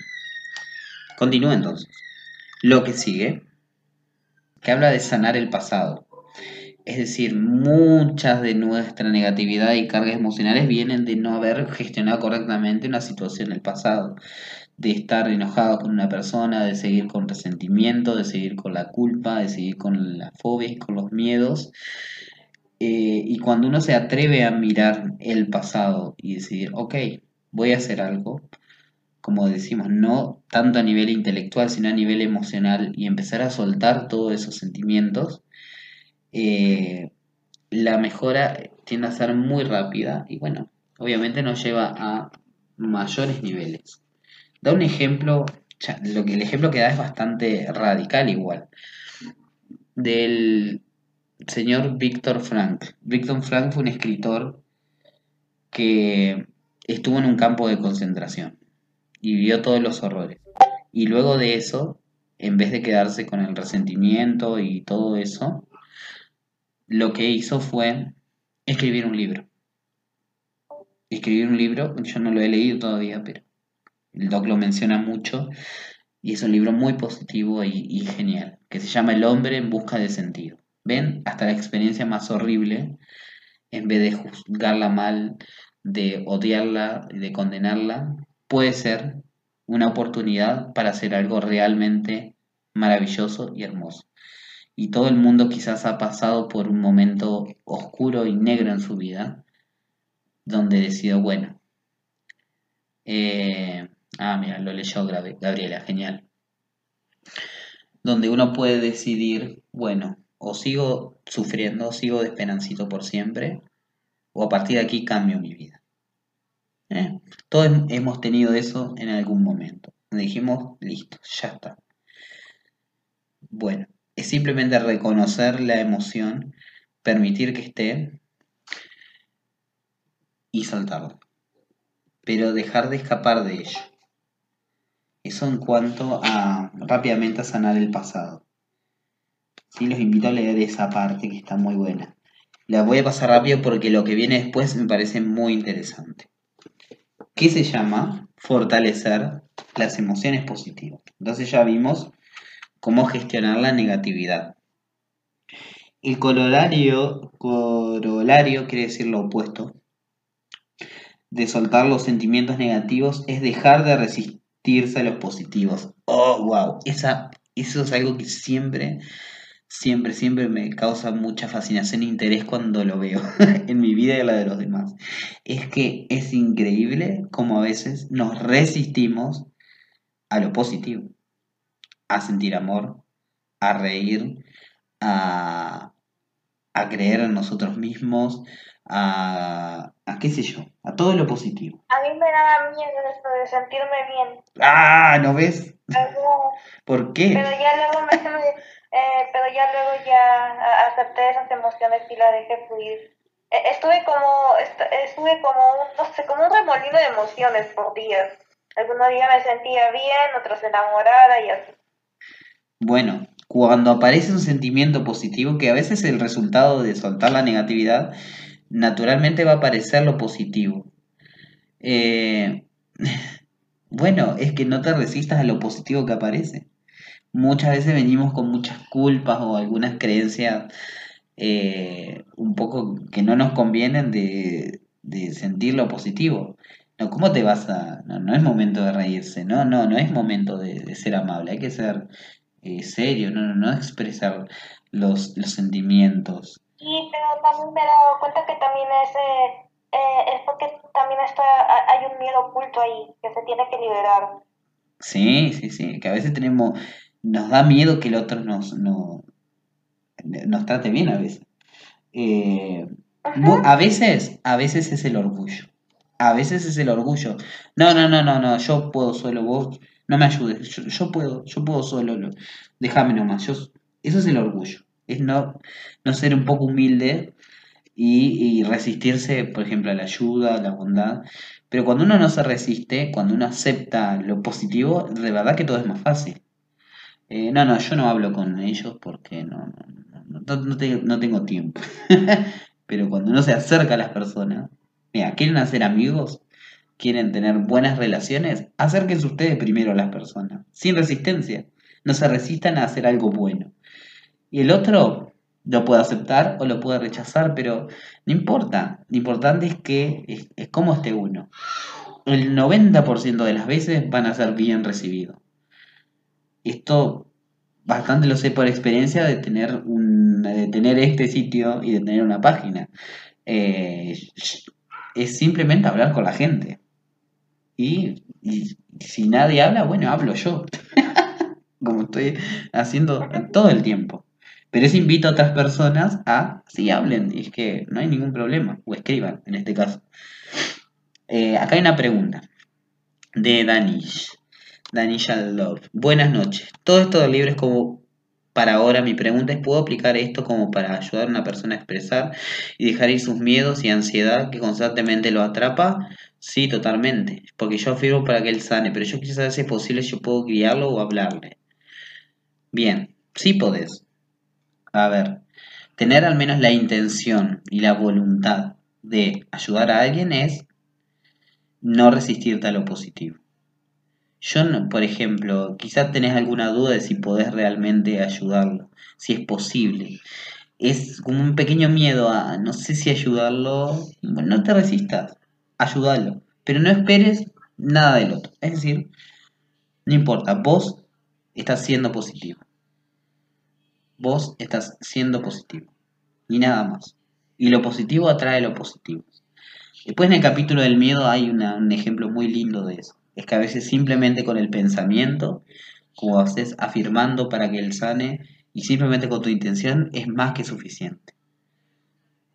continúa entonces. Lo que sigue, que habla de sanar el pasado. Es decir, muchas de nuestra negatividad y cargas emocionales vienen de no haber gestionado correctamente una situación del pasado de estar enojado con una persona, de seguir con resentimiento, de seguir con la culpa, de seguir con la fobia, con los miedos. Eh, y cuando uno se atreve a mirar el pasado y decidir, ok, voy a hacer algo, como decimos, no tanto a nivel intelectual, sino a nivel emocional, y empezar a soltar todos esos sentimientos, eh, la mejora tiende a ser muy rápida y bueno, obviamente nos lleva a mayores niveles. Da un ejemplo, lo que, el ejemplo que da es bastante radical igual, del señor Víctor Frank. Víctor Frank fue un escritor que estuvo en un campo de concentración y vio todos los horrores. Y luego de eso, en vez de quedarse con el resentimiento y todo eso, lo que hizo fue escribir un libro. Escribir un libro, yo no lo he leído todavía, pero el doc lo menciona mucho y es un libro muy positivo y, genial, que se llama El hombre en busca de sentido. ¿Ven? Hasta la experiencia más horrible, en vez de juzgarla mal, de odiarla, de condenarla, puede ser una oportunidad para hacer algo realmente maravilloso y hermoso. Y todo el mundo quizás ha pasado por un momento oscuro y negro en su vida, donde decidió, bueno, eh, Ah, mira, lo leyó Gabriela, genial. Donde uno puede decidir, bueno, o sigo sufriendo, sigo despenancito por siempre, o a partir de aquí cambio mi vida. ¿Eh? Todos hemos tenido eso en algún momento. Dijimos, listo, ya está. Bueno, es simplemente reconocer la emoción, permitir que esté y soltarlo. Pero dejar de escapar de ello. Eso en cuanto a rápidamente a sanar el pasado. Sí, los invito a leer esa parte que está muy buena. La voy a pasar rápido porque lo que viene después me parece muy interesante. ¿Qué se llama fortalecer las emociones positivas? Entonces ya vimos cómo gestionar la negatividad. El corolario, corolario quiere decir lo opuesto de soltar los sentimientos negativos es dejar de resistirse a los positivos. Oh, wow, Esa, eso es algo que siempre, siempre, siempre me causa mucha fascinación e interés cuando lo veo *laughs* en mi vida y en la de los demás. Es que es increíble cómo a veces nos resistimos a lo positivo a sentir amor, a reír, a, creer en nosotros mismos, a, a, qué sé yo, a todo lo positivo. A mí me daba miedo esto de sentirme bien. Ah, ¿no ves? ¿Por qué? Pero ya luego me, eh, pero ya luego ya acepté esas emociones y las dejé fluir. E, estuve como, estuve como, no sé, como un remolino de emociones por días. Algunos días me sentía bien, otros enamorada y así. Bueno, cuando aparece un sentimiento positivo, que a veces es el resultado de soltar la negatividad, naturalmente va a aparecer lo positivo. Eh, *laughs* bueno, es que no te resistas a lo positivo que aparece. Muchas veces venimos con muchas culpas o algunas creencias eh, un poco que no nos convienen de, sentir lo positivo. No, ¿cómo te vas a.? No, es momento de reírse, no, no, no es momento de, de ser amable, hay que ser eh, serio, no, no, expresar los, los sentimientos. Sí, pero también me he dado cuenta que también es, eh, eh, es porque también está, hay un miedo oculto ahí que se tiene que liberar. Sí, sí, sí, que a veces tenemos, nos da miedo que el otro nos, no, nos trate bien a veces. a veces, a veces es el orgullo. A veces es el orgullo. No, no, no, no, no, yo puedo solo, vos no me ayudes, yo, puedo, yo puedo solo, déjame nomás, yo, eso es el orgullo, es no, no ser un poco humilde y, resistirse, por ejemplo, a la ayuda, a la bondad, pero cuando uno no se resiste, cuando uno acepta lo positivo, de verdad que todo es más fácil. Eh, no, no, yo no hablo con ellos porque no, no, tengo tiempo. *laughs* pero cuando uno se acerca a las personas, mira, ¿quieren hacer amigos? quieren tener buenas relaciones, acérquense ustedes primero a las personas, sin resistencia. No se resistan a hacer algo bueno. Y el otro lo puede aceptar o lo puede rechazar, pero no importa. Lo importante es que es, como esté uno. El 90% de las veces van a ser bien recibidos. Esto bastante lo sé por experiencia de tener, un, de tener este sitio y de tener una página. Eh, es simplemente hablar con la gente. Y, si nadie habla, bueno, hablo yo. *laughs* Como estoy haciendo todo el tiempo. Pero eso invito a otras personas a, sí, hablen, y es que no hay ningún problema, o escriban en este caso. Eh, acá hay una pregunta de Danish. Danish Love. Buenas noches. Todo esto del libro es como para ahora. Mi pregunta es, ¿puedo aplicar esto como para ayudar a una persona a expresar y dejar ir sus miedos y ansiedad que constantemente lo atrapa? Sí, totalmente. Porque yo afirmo para que él sane, pero yo saber si es posible, yo puedo guiarlo o hablarle. Bien, sí podés. A ver, tener al menos la intención y la voluntad de ayudar a alguien es no resistirte a lo positivo. Yo, por ejemplo, quizás tenés alguna duda de si podés realmente ayudarlo, si es posible. Es como un pequeño miedo a, no sé si ayudarlo. Bueno, no te resistas ayúdalo. Pero no esperes nada del otro. Es decir, no importa, vos estás siendo positivo. Vos estás siendo positivo. Y nada más. Y lo positivo atrae lo positivo. Después en el capítulo del miedo hay un ejemplo muy lindo de eso. Es que a veces simplemente con el pensamiento, como haces afirmando para que él sane, y simplemente con tu intención es más que suficiente.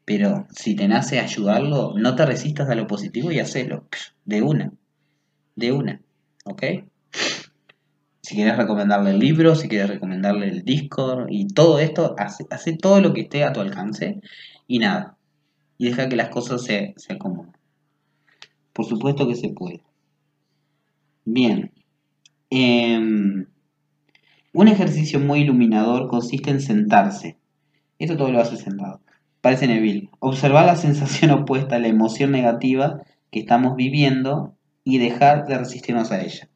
Pero si te nace ayudarlo, no te resistas a lo positivo y hacelo. De una. De una. ¿Ok? Si quieres recomendarle el libro, si quieres recomendarle el Discord y todo esto, hace, todo lo que esté a tu alcance y nada. Y deja que las cosas se, se acomoden. Por supuesto que se puede. Bien. Em, un ejercicio muy iluminador consiste en sentarse. Esto todo lo hace sentado. Parece Neville. Observar la sensación *laughs* opuesta a la emoción negativa que estamos viviendo y dejar de resistirnos a ella.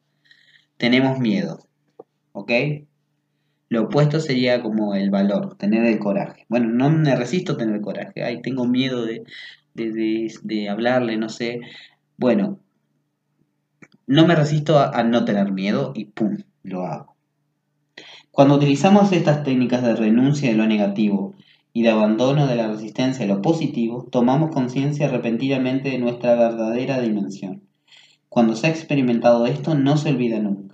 Tenemos miedo. ¿Ok? Lo opuesto sería como el valor, tener el coraje. Bueno, no me resisto a tener coraje. Ay, tengo miedo de, de, hablarle, no sé. Bueno, no me resisto a, no tener miedo y ¡pum! Lo hago. Cuando utilizamos estas técnicas de renuncia de lo negativo y de abandono de la resistencia a lo positivo, tomamos conciencia repentinamente de nuestra verdadera dimensión. Cuando se ha experimentado esto, no se olvida nunca.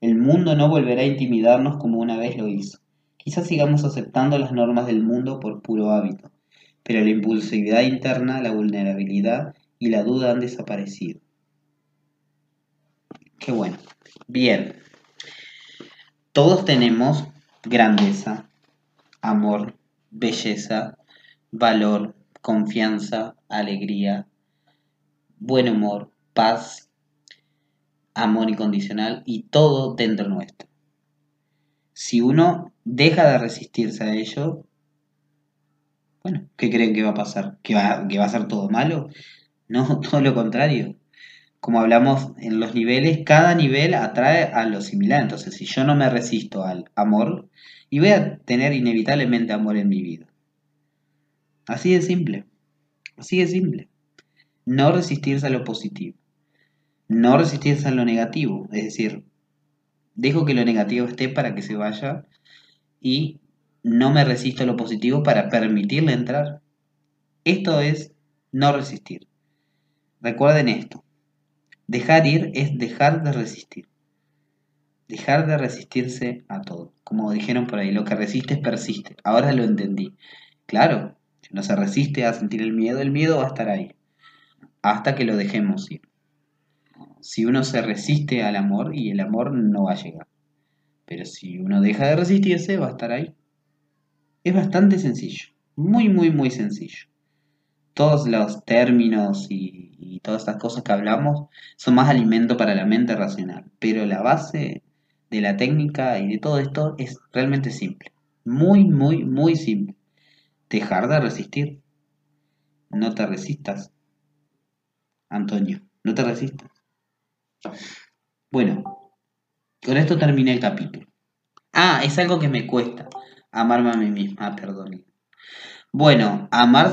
El mundo no volverá a intimidarnos como una vez lo hizo. Quizás sigamos aceptando las normas del mundo por puro hábito, pero la impulsividad interna, la vulnerabilidad y la duda han desaparecido. Qué bueno. Bien. Todos tenemos grandeza, amor, belleza, valor, confianza, alegría, buen humor, paz amor incondicional y todo dentro nuestro. Si uno deja de resistirse a ello, bueno, ¿qué creen que va a pasar? ¿Que va, que va a ser todo malo? *laughs* No, todo lo contrario. Como hablamos en los niveles, cada nivel atrae a lo similar. Entonces, si yo no me resisto al amor, y voy a tener inevitablemente amor en mi vida. Así de simple. Así de simple. No resistirse a lo positivo no resistirse a lo negativo, es decir, dejo que lo negativo esté para que se vaya y no me resisto a lo positivo para permitirle entrar. Esto es no resistir. Recuerden esto. Dejar ir es dejar de resistir. Dejar de resistirse a todo. Como dijeron por ahí, lo que resiste persiste. Ahora lo entendí. Claro, si no se resiste a sentir el miedo, el miedo va a estar ahí. Hasta que lo dejemos ir si uno se resiste al amor y el amor no va a llegar. Pero si uno deja de resistirse, va a estar ahí. Es bastante sencillo, muy, muy, muy sencillo. Todos los términos y, todas estas cosas que hablamos son más alimento para la mente racional, pero la base de la técnica y de todo esto es realmente simple. Muy, muy, muy simple. Dejar de resistir. No te resistas. Antonio, no te resistas. Bueno, con esto terminé el capítulo. Ah, es algo que me cuesta. Amarme a mí misma, ah, perdón. Bueno, amar,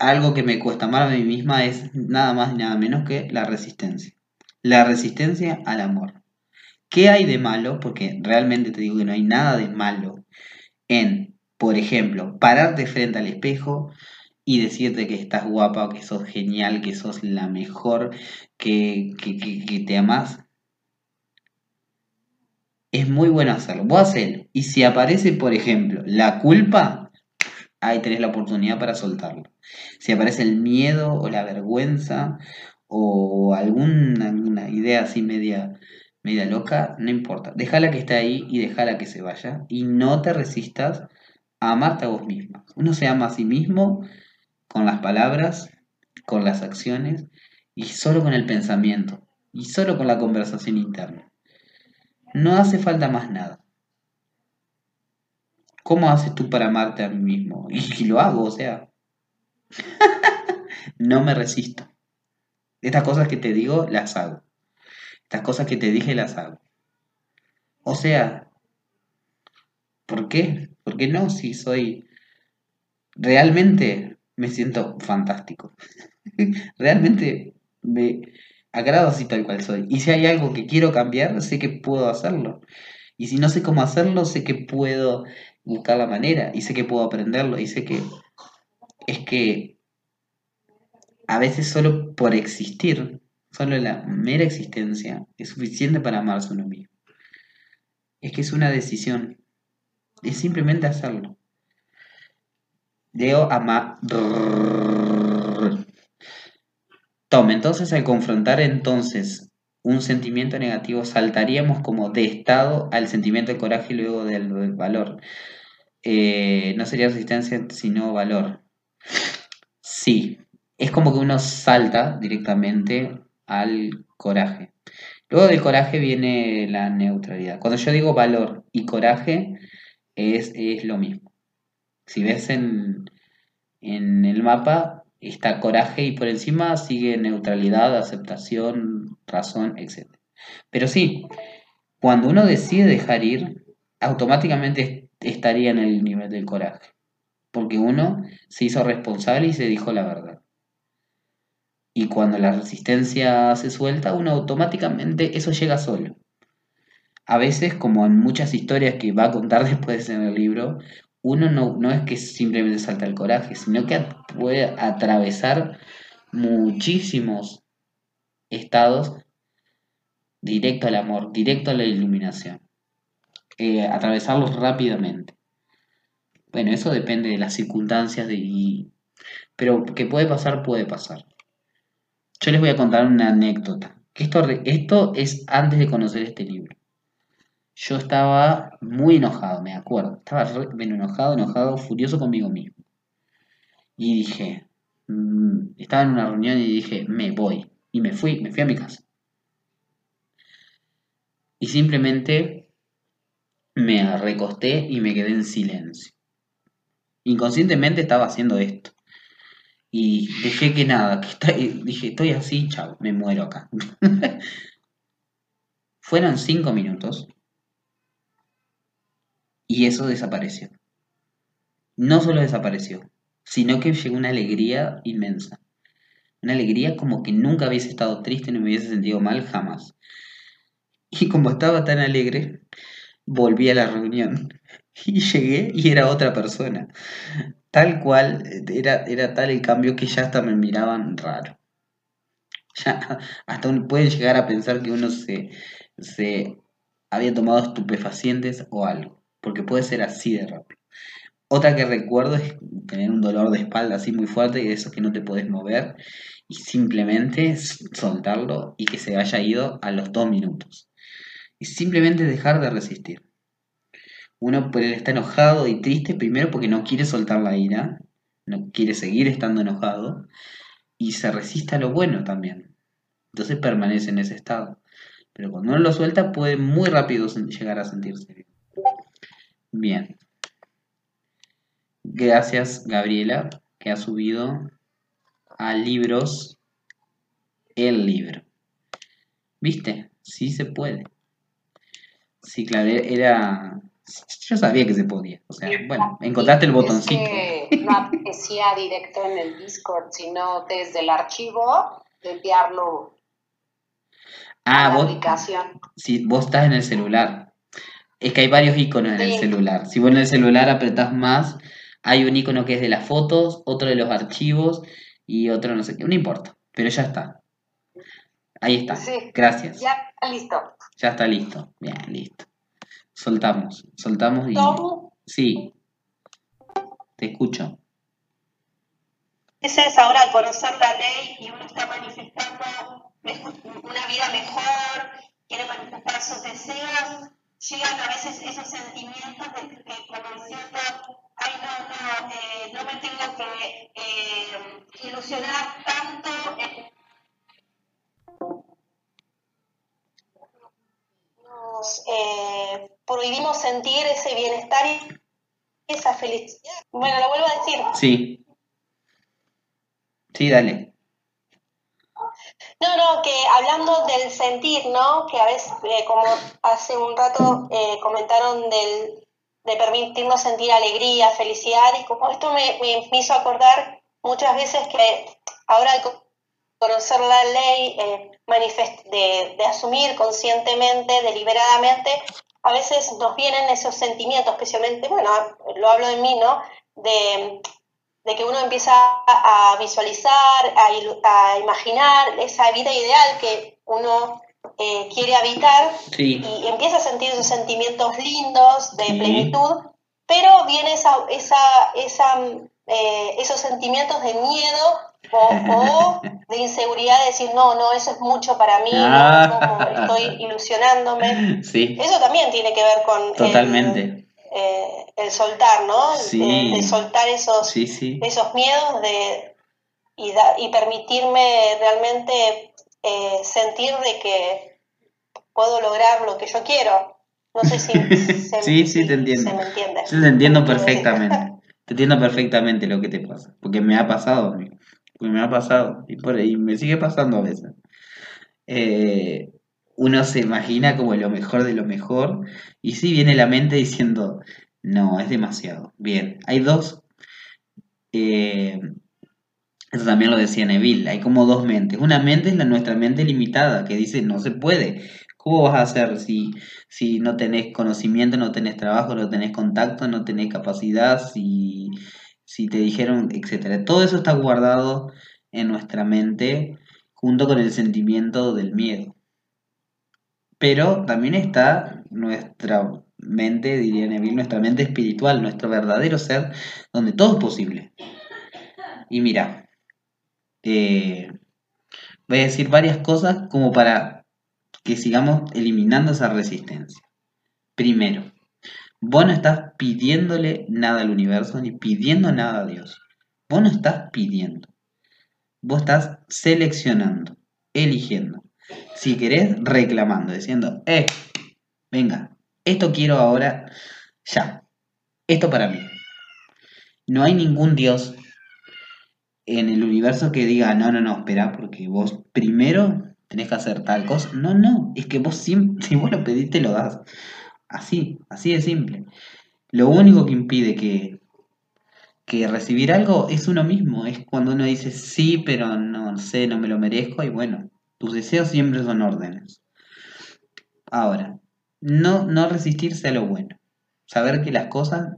algo que me cuesta amarme a mí misma es nada más y nada menos que la resistencia. La resistencia al amor. ¿Qué hay de malo? Porque realmente te digo que no hay nada de malo en, por ejemplo, pararte frente al espejo y decirte que estás guapa, que sos genial, que sos la mejor, que, te amas, es muy bueno hacerlo. Vos hacerlo. Y si aparece, por ejemplo, la culpa, ahí tenés la oportunidad para soltarlo. Si aparece el miedo o la vergüenza o alguna, idea así media, media loca, no importa. Déjala que esté ahí y déjala que se vaya. Y no te resistas a amarte a vos misma. Uno se ama a sí mismo con las palabras, con las acciones y solo con el pensamiento y solo con la conversación interna. No hace falta más nada. ¿Cómo haces tú para amarte a mí mismo? *laughs* Y, lo hago, o sea. *laughs* no me resisto. Estas cosas que te digo, las hago. Estas cosas que te dije, las hago. O sea, ¿por qué? ¿Por qué no? Si soy realmente me siento fantástico. *laughs* Realmente me agrado así tal cual soy. Y si hay algo que quiero cambiar, sé que puedo hacerlo. Y si no sé cómo hacerlo, sé que puedo buscar la manera y sé que puedo aprenderlo y sé que es que a veces solo por existir, solo la mera existencia es suficiente para amarse uno mismo. Es que es una decisión. Es simplemente hacerlo. Leo ama. Tome, entonces al confrontar entonces un sentimiento negativo, saltaríamos como de estado al sentimiento de coraje y luego del, del valor. Eh, no sería resistencia, sino valor. Sí, es como que uno salta directamente al coraje. Luego del coraje viene la neutralidad. Cuando yo digo valor y coraje, es, es lo mismo. Si ves en, en el mapa, está coraje y por encima sigue neutralidad, aceptación, razón, etc. Pero sí, cuando uno decide dejar ir, automáticamente estaría en el nivel del coraje. Porque uno se hizo responsable y se dijo la verdad. Y cuando la resistencia se suelta, uno automáticamente eso llega solo. A veces, como en muchas historias que va a contar *laughs* después en el libro, uno no, no es que simplemente salta el coraje, sino que puede atravesar muchísimos estados directo al amor, directo a la iluminación. Eh, atravesarlos rápidamente. Bueno, eso depende de las circunstancias, de, pero que puede pasar, puede pasar. Yo les voy a contar una anécdota. Esto, esto es antes de conocer este libro. Yo estaba muy enojado, me acuerdo. Estaba bien enojado, enojado, furioso conmigo mismo. Y dije, mm, estaba en una reunión y dije, me voy. Y me fui, me fui a mi casa. Y simplemente me recosté y me quedé en silencio. Inconscientemente estaba haciendo esto. Y dejé que nada, dije, estoy así, chao, me muero acá. *laughs* Fueron cinco minutos y eso desapareció. No solo desapareció, sino que llegó una alegría inmensa. Una alegría como que nunca hubiese estado triste, no me hubiese sentido mal jamás. Y como estaba tan alegre, volví a la reunión. *laughs* Y llegué y era otra persona. Tal cual, era, era tal el cambio que ya hasta me miraban raro. Ya, hasta pueden llegar a pensar que uno se, se había tomado estupefacientes o algo porque puede ser así de rápido. Otra que recuerdo es tener un dolor de espalda así muy fuerte y eso que no te puedes mover y simplemente soltarlo y que se haya ido a los dos minutos. Y simplemente dejar de resistir. Uno puede estar enojado y triste primero porque no quiere soltar la ira, no quiere seguir estando enojado y se resiste a lo bueno también. Entonces permanece en ese estado. Pero cuando uno lo suelta puede muy rápido llegar a sentirse bien. Bien. Gracias, Gabriela, que ha subido a libros el libro. ¿Viste? Sí se puede. Sí, claro, era... Yo sabía que se podía. O sea, bueno, encontraste el botoncito. Es que no aparecía directo en el Discord, sino desde el archivo de enviarlo ah, a la aplicación. Sí, vos estás en el celular. Es que hay varios iconos en el celular. Si vos en el celular apretás más, hay un icono que es de las fotos, otro de los archivos y otro no sé qué. No importa, pero ya está. Ahí está. Gracias. Ya está listo. Ya está listo. Bien, listo. Soltamos, soltamos y... Sí. Te escucho. Ese es ahora conocer la ley y uno está manifestando una vida mejor, quiere manifestar sus deseos llegan a veces esos sentimientos de que como diciendo, ay no, no, eh, no me tengo que eh, ilusionar tanto. Nos eh, prohibimos sentir ese bienestar y esa felicidad. Bueno, lo vuelvo a decir. Sí. Sí, dale. No, no, que hablando del sentir, ¿no? Que a veces, eh, como hace un rato eh, comentaron del, de permitirnos sentir alegría, felicidad, y como esto me, me, hizo acordar muchas veces que ahora al conocer la ley, eh, de, de asumir conscientemente, deliberadamente, a veces nos vienen esos sentimientos, especialmente, bueno, lo hablo de mí, ¿no? De de que uno empieza a visualizar, a, imaginar esa vida ideal que uno eh, quiere habitar y empieza a sentir esos sentimientos lindos de plenitud, pero viene esa, esa, esa eh, esos sentimientos de miedo o, de inseguridad, de decir, no, no, eso es mucho para mí, no, como estoy ilusionándome. *laughs* Sí. Eso también tiene que ver con Totalmente. El, eh, el soltar, ¿no? Sí. De, soltar esos, Sí, sí. esos miedos de, y, da- y permitirme realmente eh, sentir de que puedo lograr lo que yo quiero. No sé si *laughs* se, Sí, sí, te entiendo. se me entiende. Yo te entiendo perfectamente. Te entiendo perfectamente lo que te pasa. Porque me ha pasado a mí. Porque me ha pasado. Y por ahí me sigue pasando a veces. Eh, uno se imagina como lo mejor de lo mejor. Y sí viene la mente diciendo, no, es demasiado. Bien, hay dos. eh, eso también lo decía Neville. Hay como dos mentes. Una mente es la nuestra mente limitada, que dice, no se puede. ¿Cómo vas a hacer si, si no tenés conocimiento, no tenés trabajo, no tenés contacto, no tenés capacidad, si, si te dijeron, etcétera? Todo eso está guardado en nuestra mente junto con el sentimiento del miedo. Pero también está nuestra mente, diría Neville, nuestra mente espiritual, nuestro verdadero ser, donde todo es posible. Y mira, eh, voy a decir varias cosas como para que sigamos eliminando esa resistencia. Primero, vos no estás pidiéndole nada al universo ni pidiendo nada a Dios. Vos no estás pidiendo. Vos estás seleccionando, eligiendo. Si querés, reclamando, diciendo, eh, venga, esto quiero ahora, ya. Esto para mí. No hay ningún Dios en el universo que diga, no, no, no, espera, porque vos primero tenés que hacer tal cosa. No, no, es que vos siempre, *laughs* si vos lo pediste, lo das. Así, así de simple. Lo único que impide que, que recibir algo es uno mismo. Es cuando uno dice sí, pero no sé, no me lo merezco. Y bueno, tus deseos siempre son órdenes. Ahora, no, no resistirse a lo bueno. Saber que las cosas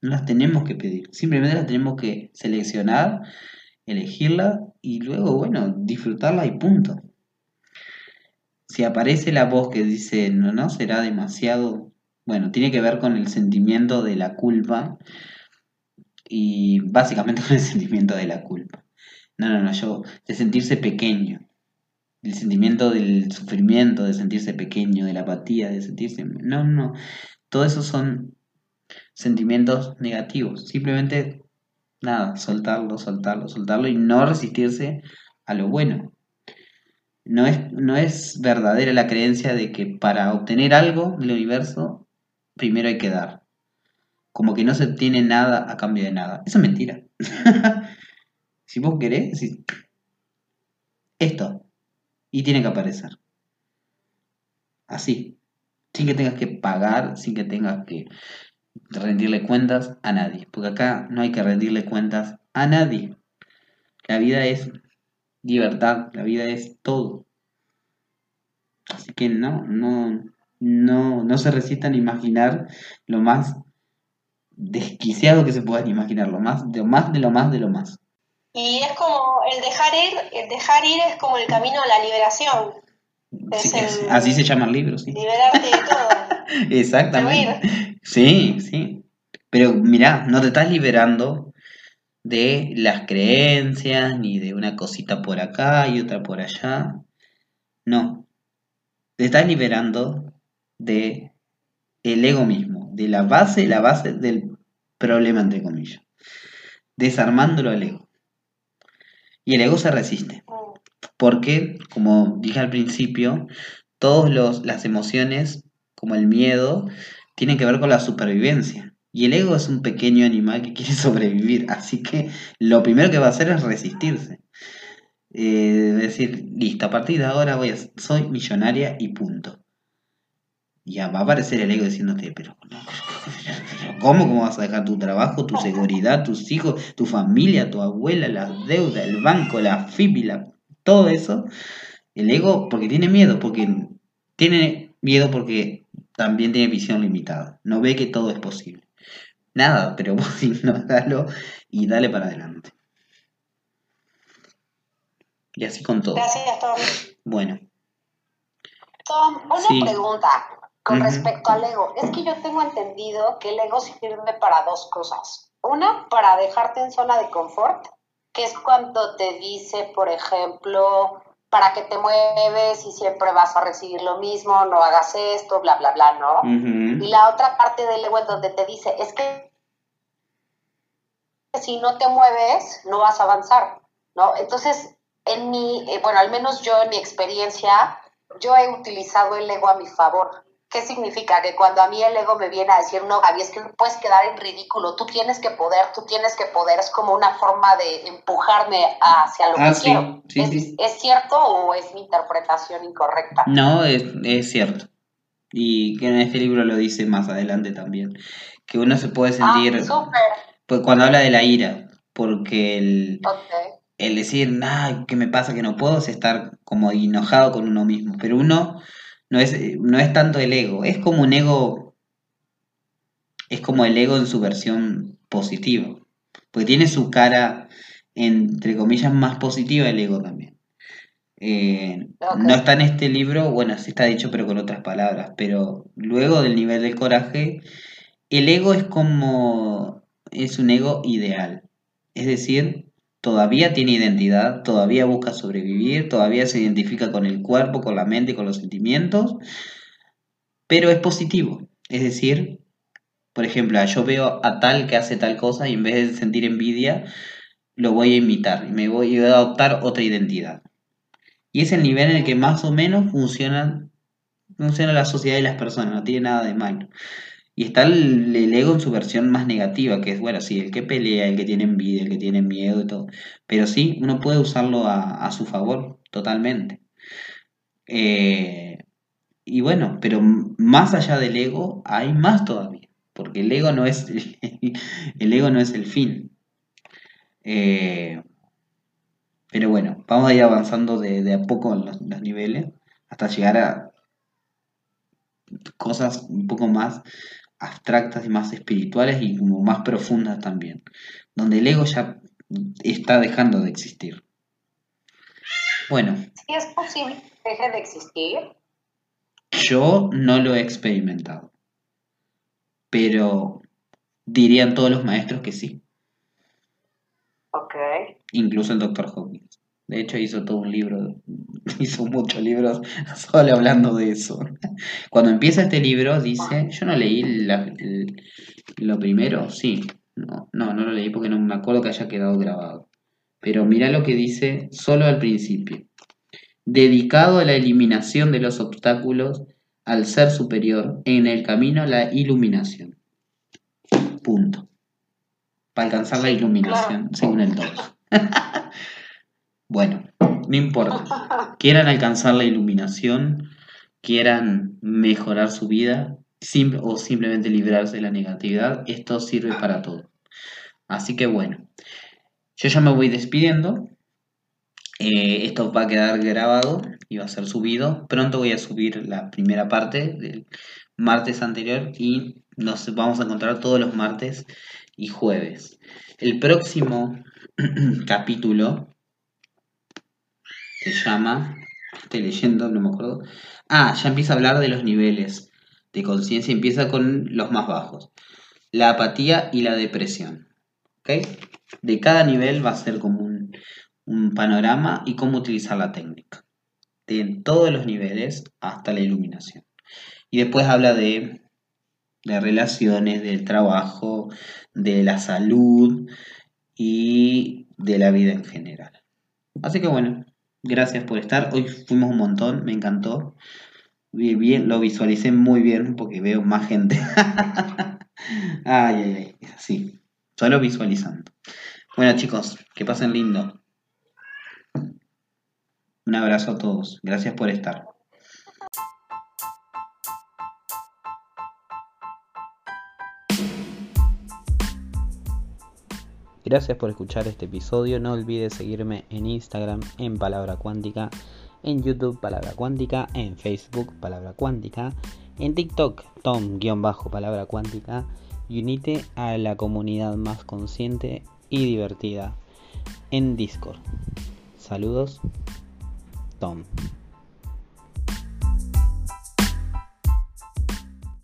no las tenemos que pedir. Simplemente las tenemos que seleccionar, elegirlas y luego, bueno, disfrutarla y punto. Si aparece la voz que dice, no, no, será demasiado, bueno, tiene que ver con el sentimiento de la culpa y básicamente *laughs* con el sentimiento de la culpa. No, no, no, yo, de sentirse pequeño, el sentimiento del sufrimiento, de sentirse pequeño, de la apatía, de sentirse... No, no, todo eso son sentimientos negativos. Simplemente, nada, soltarlo, soltarlo, soltarlo y no resistirse a lo bueno. No es, no es verdadera la creencia de que para obtener algo del universo, primero hay que dar. Como que no se obtiene nada a cambio de nada. Eso es mentira. *laughs* si vos querés, esto. Y tiene que aparecer. Así. Sin que tengas que pagar, sin que tengas que rendirle cuentas a nadie. Porque acá no hay que rendirle cuentas a nadie. La vida es libertad, la vida es todo. Así que no, no, no, no se resistan a imaginar lo más desquiciado que se puedan imaginar, lo más, de lo más, de lo más, de lo más. Y es como el dejar ir, el dejar ir es como el camino a la liberación. Sí, el- así se llama el libro, sí. Liberarte de todo. *laughs* Exactamente. Sí, sí. Pero mirá, no te estás liberando de las creencias, ni de una cosita por acá y otra por allá. No. Te estás liberando de el ego mismo, de la base, la base del problema, entre comillas. Desarmándolo al ego. Y el ego se resiste. Porque, como dije al principio, todas las emociones, como el miedo, tienen que ver con la supervivencia. Y el ego es un pequeño animal que *laughs* quiere sobrevivir. Así que lo primero que va a hacer es resistirse. Eh, decir, listo, a partir de ahora voy a, soy millonaria y punto. Ya va a aparecer el ego diciéndote, pero no, *laughs* ¿cómo? ¿Cómo vas a dejar tu trabajo, tu seguridad, tus hijos, tu familia, tu abuela, las deudas, el banco, la FIP, la- todo eso? El ego, porque tiene miedo, porque tiene miedo porque también tiene visión limitada. No ve que todo es posible. Nada, pero *laughs* vos ignoralo y dale para adelante. Y así con todo. Gracias, Tom. Bueno, Tom, una Sí. pregunta. Con respecto al ego. Es que yo tengo entendido que el ego sirve para dos cosas. Una, para dejarte en zona de confort, que es cuando te dice, por ejemplo, para que te mueves y siempre vas a recibir lo mismo, no hagas esto, bla, bla, bla, ¿no? Y la otra parte del ego es donde te dice, es que si no te mueves, no vas a avanzar, ¿no? Entonces, en mi, eh, bueno, al menos yo en mi experiencia, yo he utilizado el ego a mi favor. ¿Qué significa? Que cuando a mí el ego me viene a decir, no, Gaby, es que no puedes quedar en ridículo, tú tienes que poder, tú tienes que poder, es como una forma de empujarme hacia lo Ah, que sí, quiero. sí, ¿Es, sí. ¿Es cierto o es mi interpretación incorrecta? No, es, es cierto. Y que en este libro lo dice más adelante también. Que uno se puede sentir. Ah, súper. pues cuando habla de la ira, porque el, Ok. el decir, ay, ¿qué me pasa que no puedo? es estar como enojado con uno mismo. Pero uno no es, no es tanto el ego, es como un ego, es como el ego en su versión positiva. Porque tiene su cara, entre comillas, más positiva el ego también. Eh. No está en este libro, bueno, sí está dicho, pero con otras palabras. Pero luego del nivel del coraje, el ego es como, es un ego ideal. Es decir, todavía tiene identidad, todavía busca sobrevivir, todavía se identifica con el cuerpo, con la mente, con los sentimientos, pero es positivo. Es decir, por ejemplo, yo veo a tal que hace tal cosa y en vez de sentir envidia, lo voy a imitar y me voy a adoptar otra identidad. Y es el nivel en el que más o menos funcionan, funciona la sociedad y las personas, no tiene nada de malo. Y está el, ego en su versión más negativa, que es, bueno, sí, el que pelea, el que tiene envidia, el que tiene miedo y todo. Pero sí, uno puede usarlo a, su favor, totalmente. Eh, y bueno, pero más allá del ego, hay más todavía. Porque el ego no es, el *laughs* ego no es el fin. Eh, pero bueno, vamos a ir avanzando de, a poco en los niveles hasta llegar a cosas un poco más abstractas y más espirituales y como más profundas también, donde el ego ya está dejando de existir. Bueno, ¿Sí es posible que deje de existir? yo no lo he experimentado, pero dirían todos los maestros que sí, Ok. incluso el doctor Hawkins. De hecho, hizo todo un libro, *laughs* hizo muchos libros *laughs* solo hablando de eso. Cuando empieza este libro, dice, yo no leí la- el- lo primero, sí, no, no, no lo leí porque no me acuerdo que haya quedado grabado. Pero mira lo que dice solo al principio. Dedicado a la eliminación de los obstáculos al ser superior, en el camino a la iluminación. Punto. Para alcanzar la iluminación, según el 2. *laughs* bueno, no importa. Quieran alcanzar la iluminación, quieran mejorar su vida o simplemente librarse de la negatividad, esto sirve para todo. Así que bueno, yo ya me voy despidiendo. Eh, esto va a quedar grabado y va a ser subido. Pronto voy a subir la primera parte del martes anterior y nos vamos a encontrar todos los martes y jueves. El próximo *clears throat* capítulo llama, estoy leyendo, no me acuerdo. Ah, ya empieza a hablar de los niveles de conciencia, empieza con los más bajos. La apatía y la depresión. ¿Ok? De cada nivel va a ser como un, panorama y cómo utilizar la técnica. De todos los niveles hasta la iluminación. Y después habla de, de relaciones, del trabajo, de la salud y de la vida en general. Así que bueno, gracias por estar. Hoy fuimos un montón, me encantó. Bien, lo visualicé muy bien porque veo más gente. *laughs* ay, ay, ay, es. Solo visualizando. Bueno chicos, que pasen lindo. Un abrazo a todos. Gracias por estar. Gracias por escuchar este episodio. No olvides seguirme en Instagram en Palabra Cuántica, en YouTube Palabra Cuántica, en Facebook Palabra Cuántica, en TikTok Tom-Palabra Cuántica y unite a la comunidad más consciente y divertida en Discord. Saludos, Tom.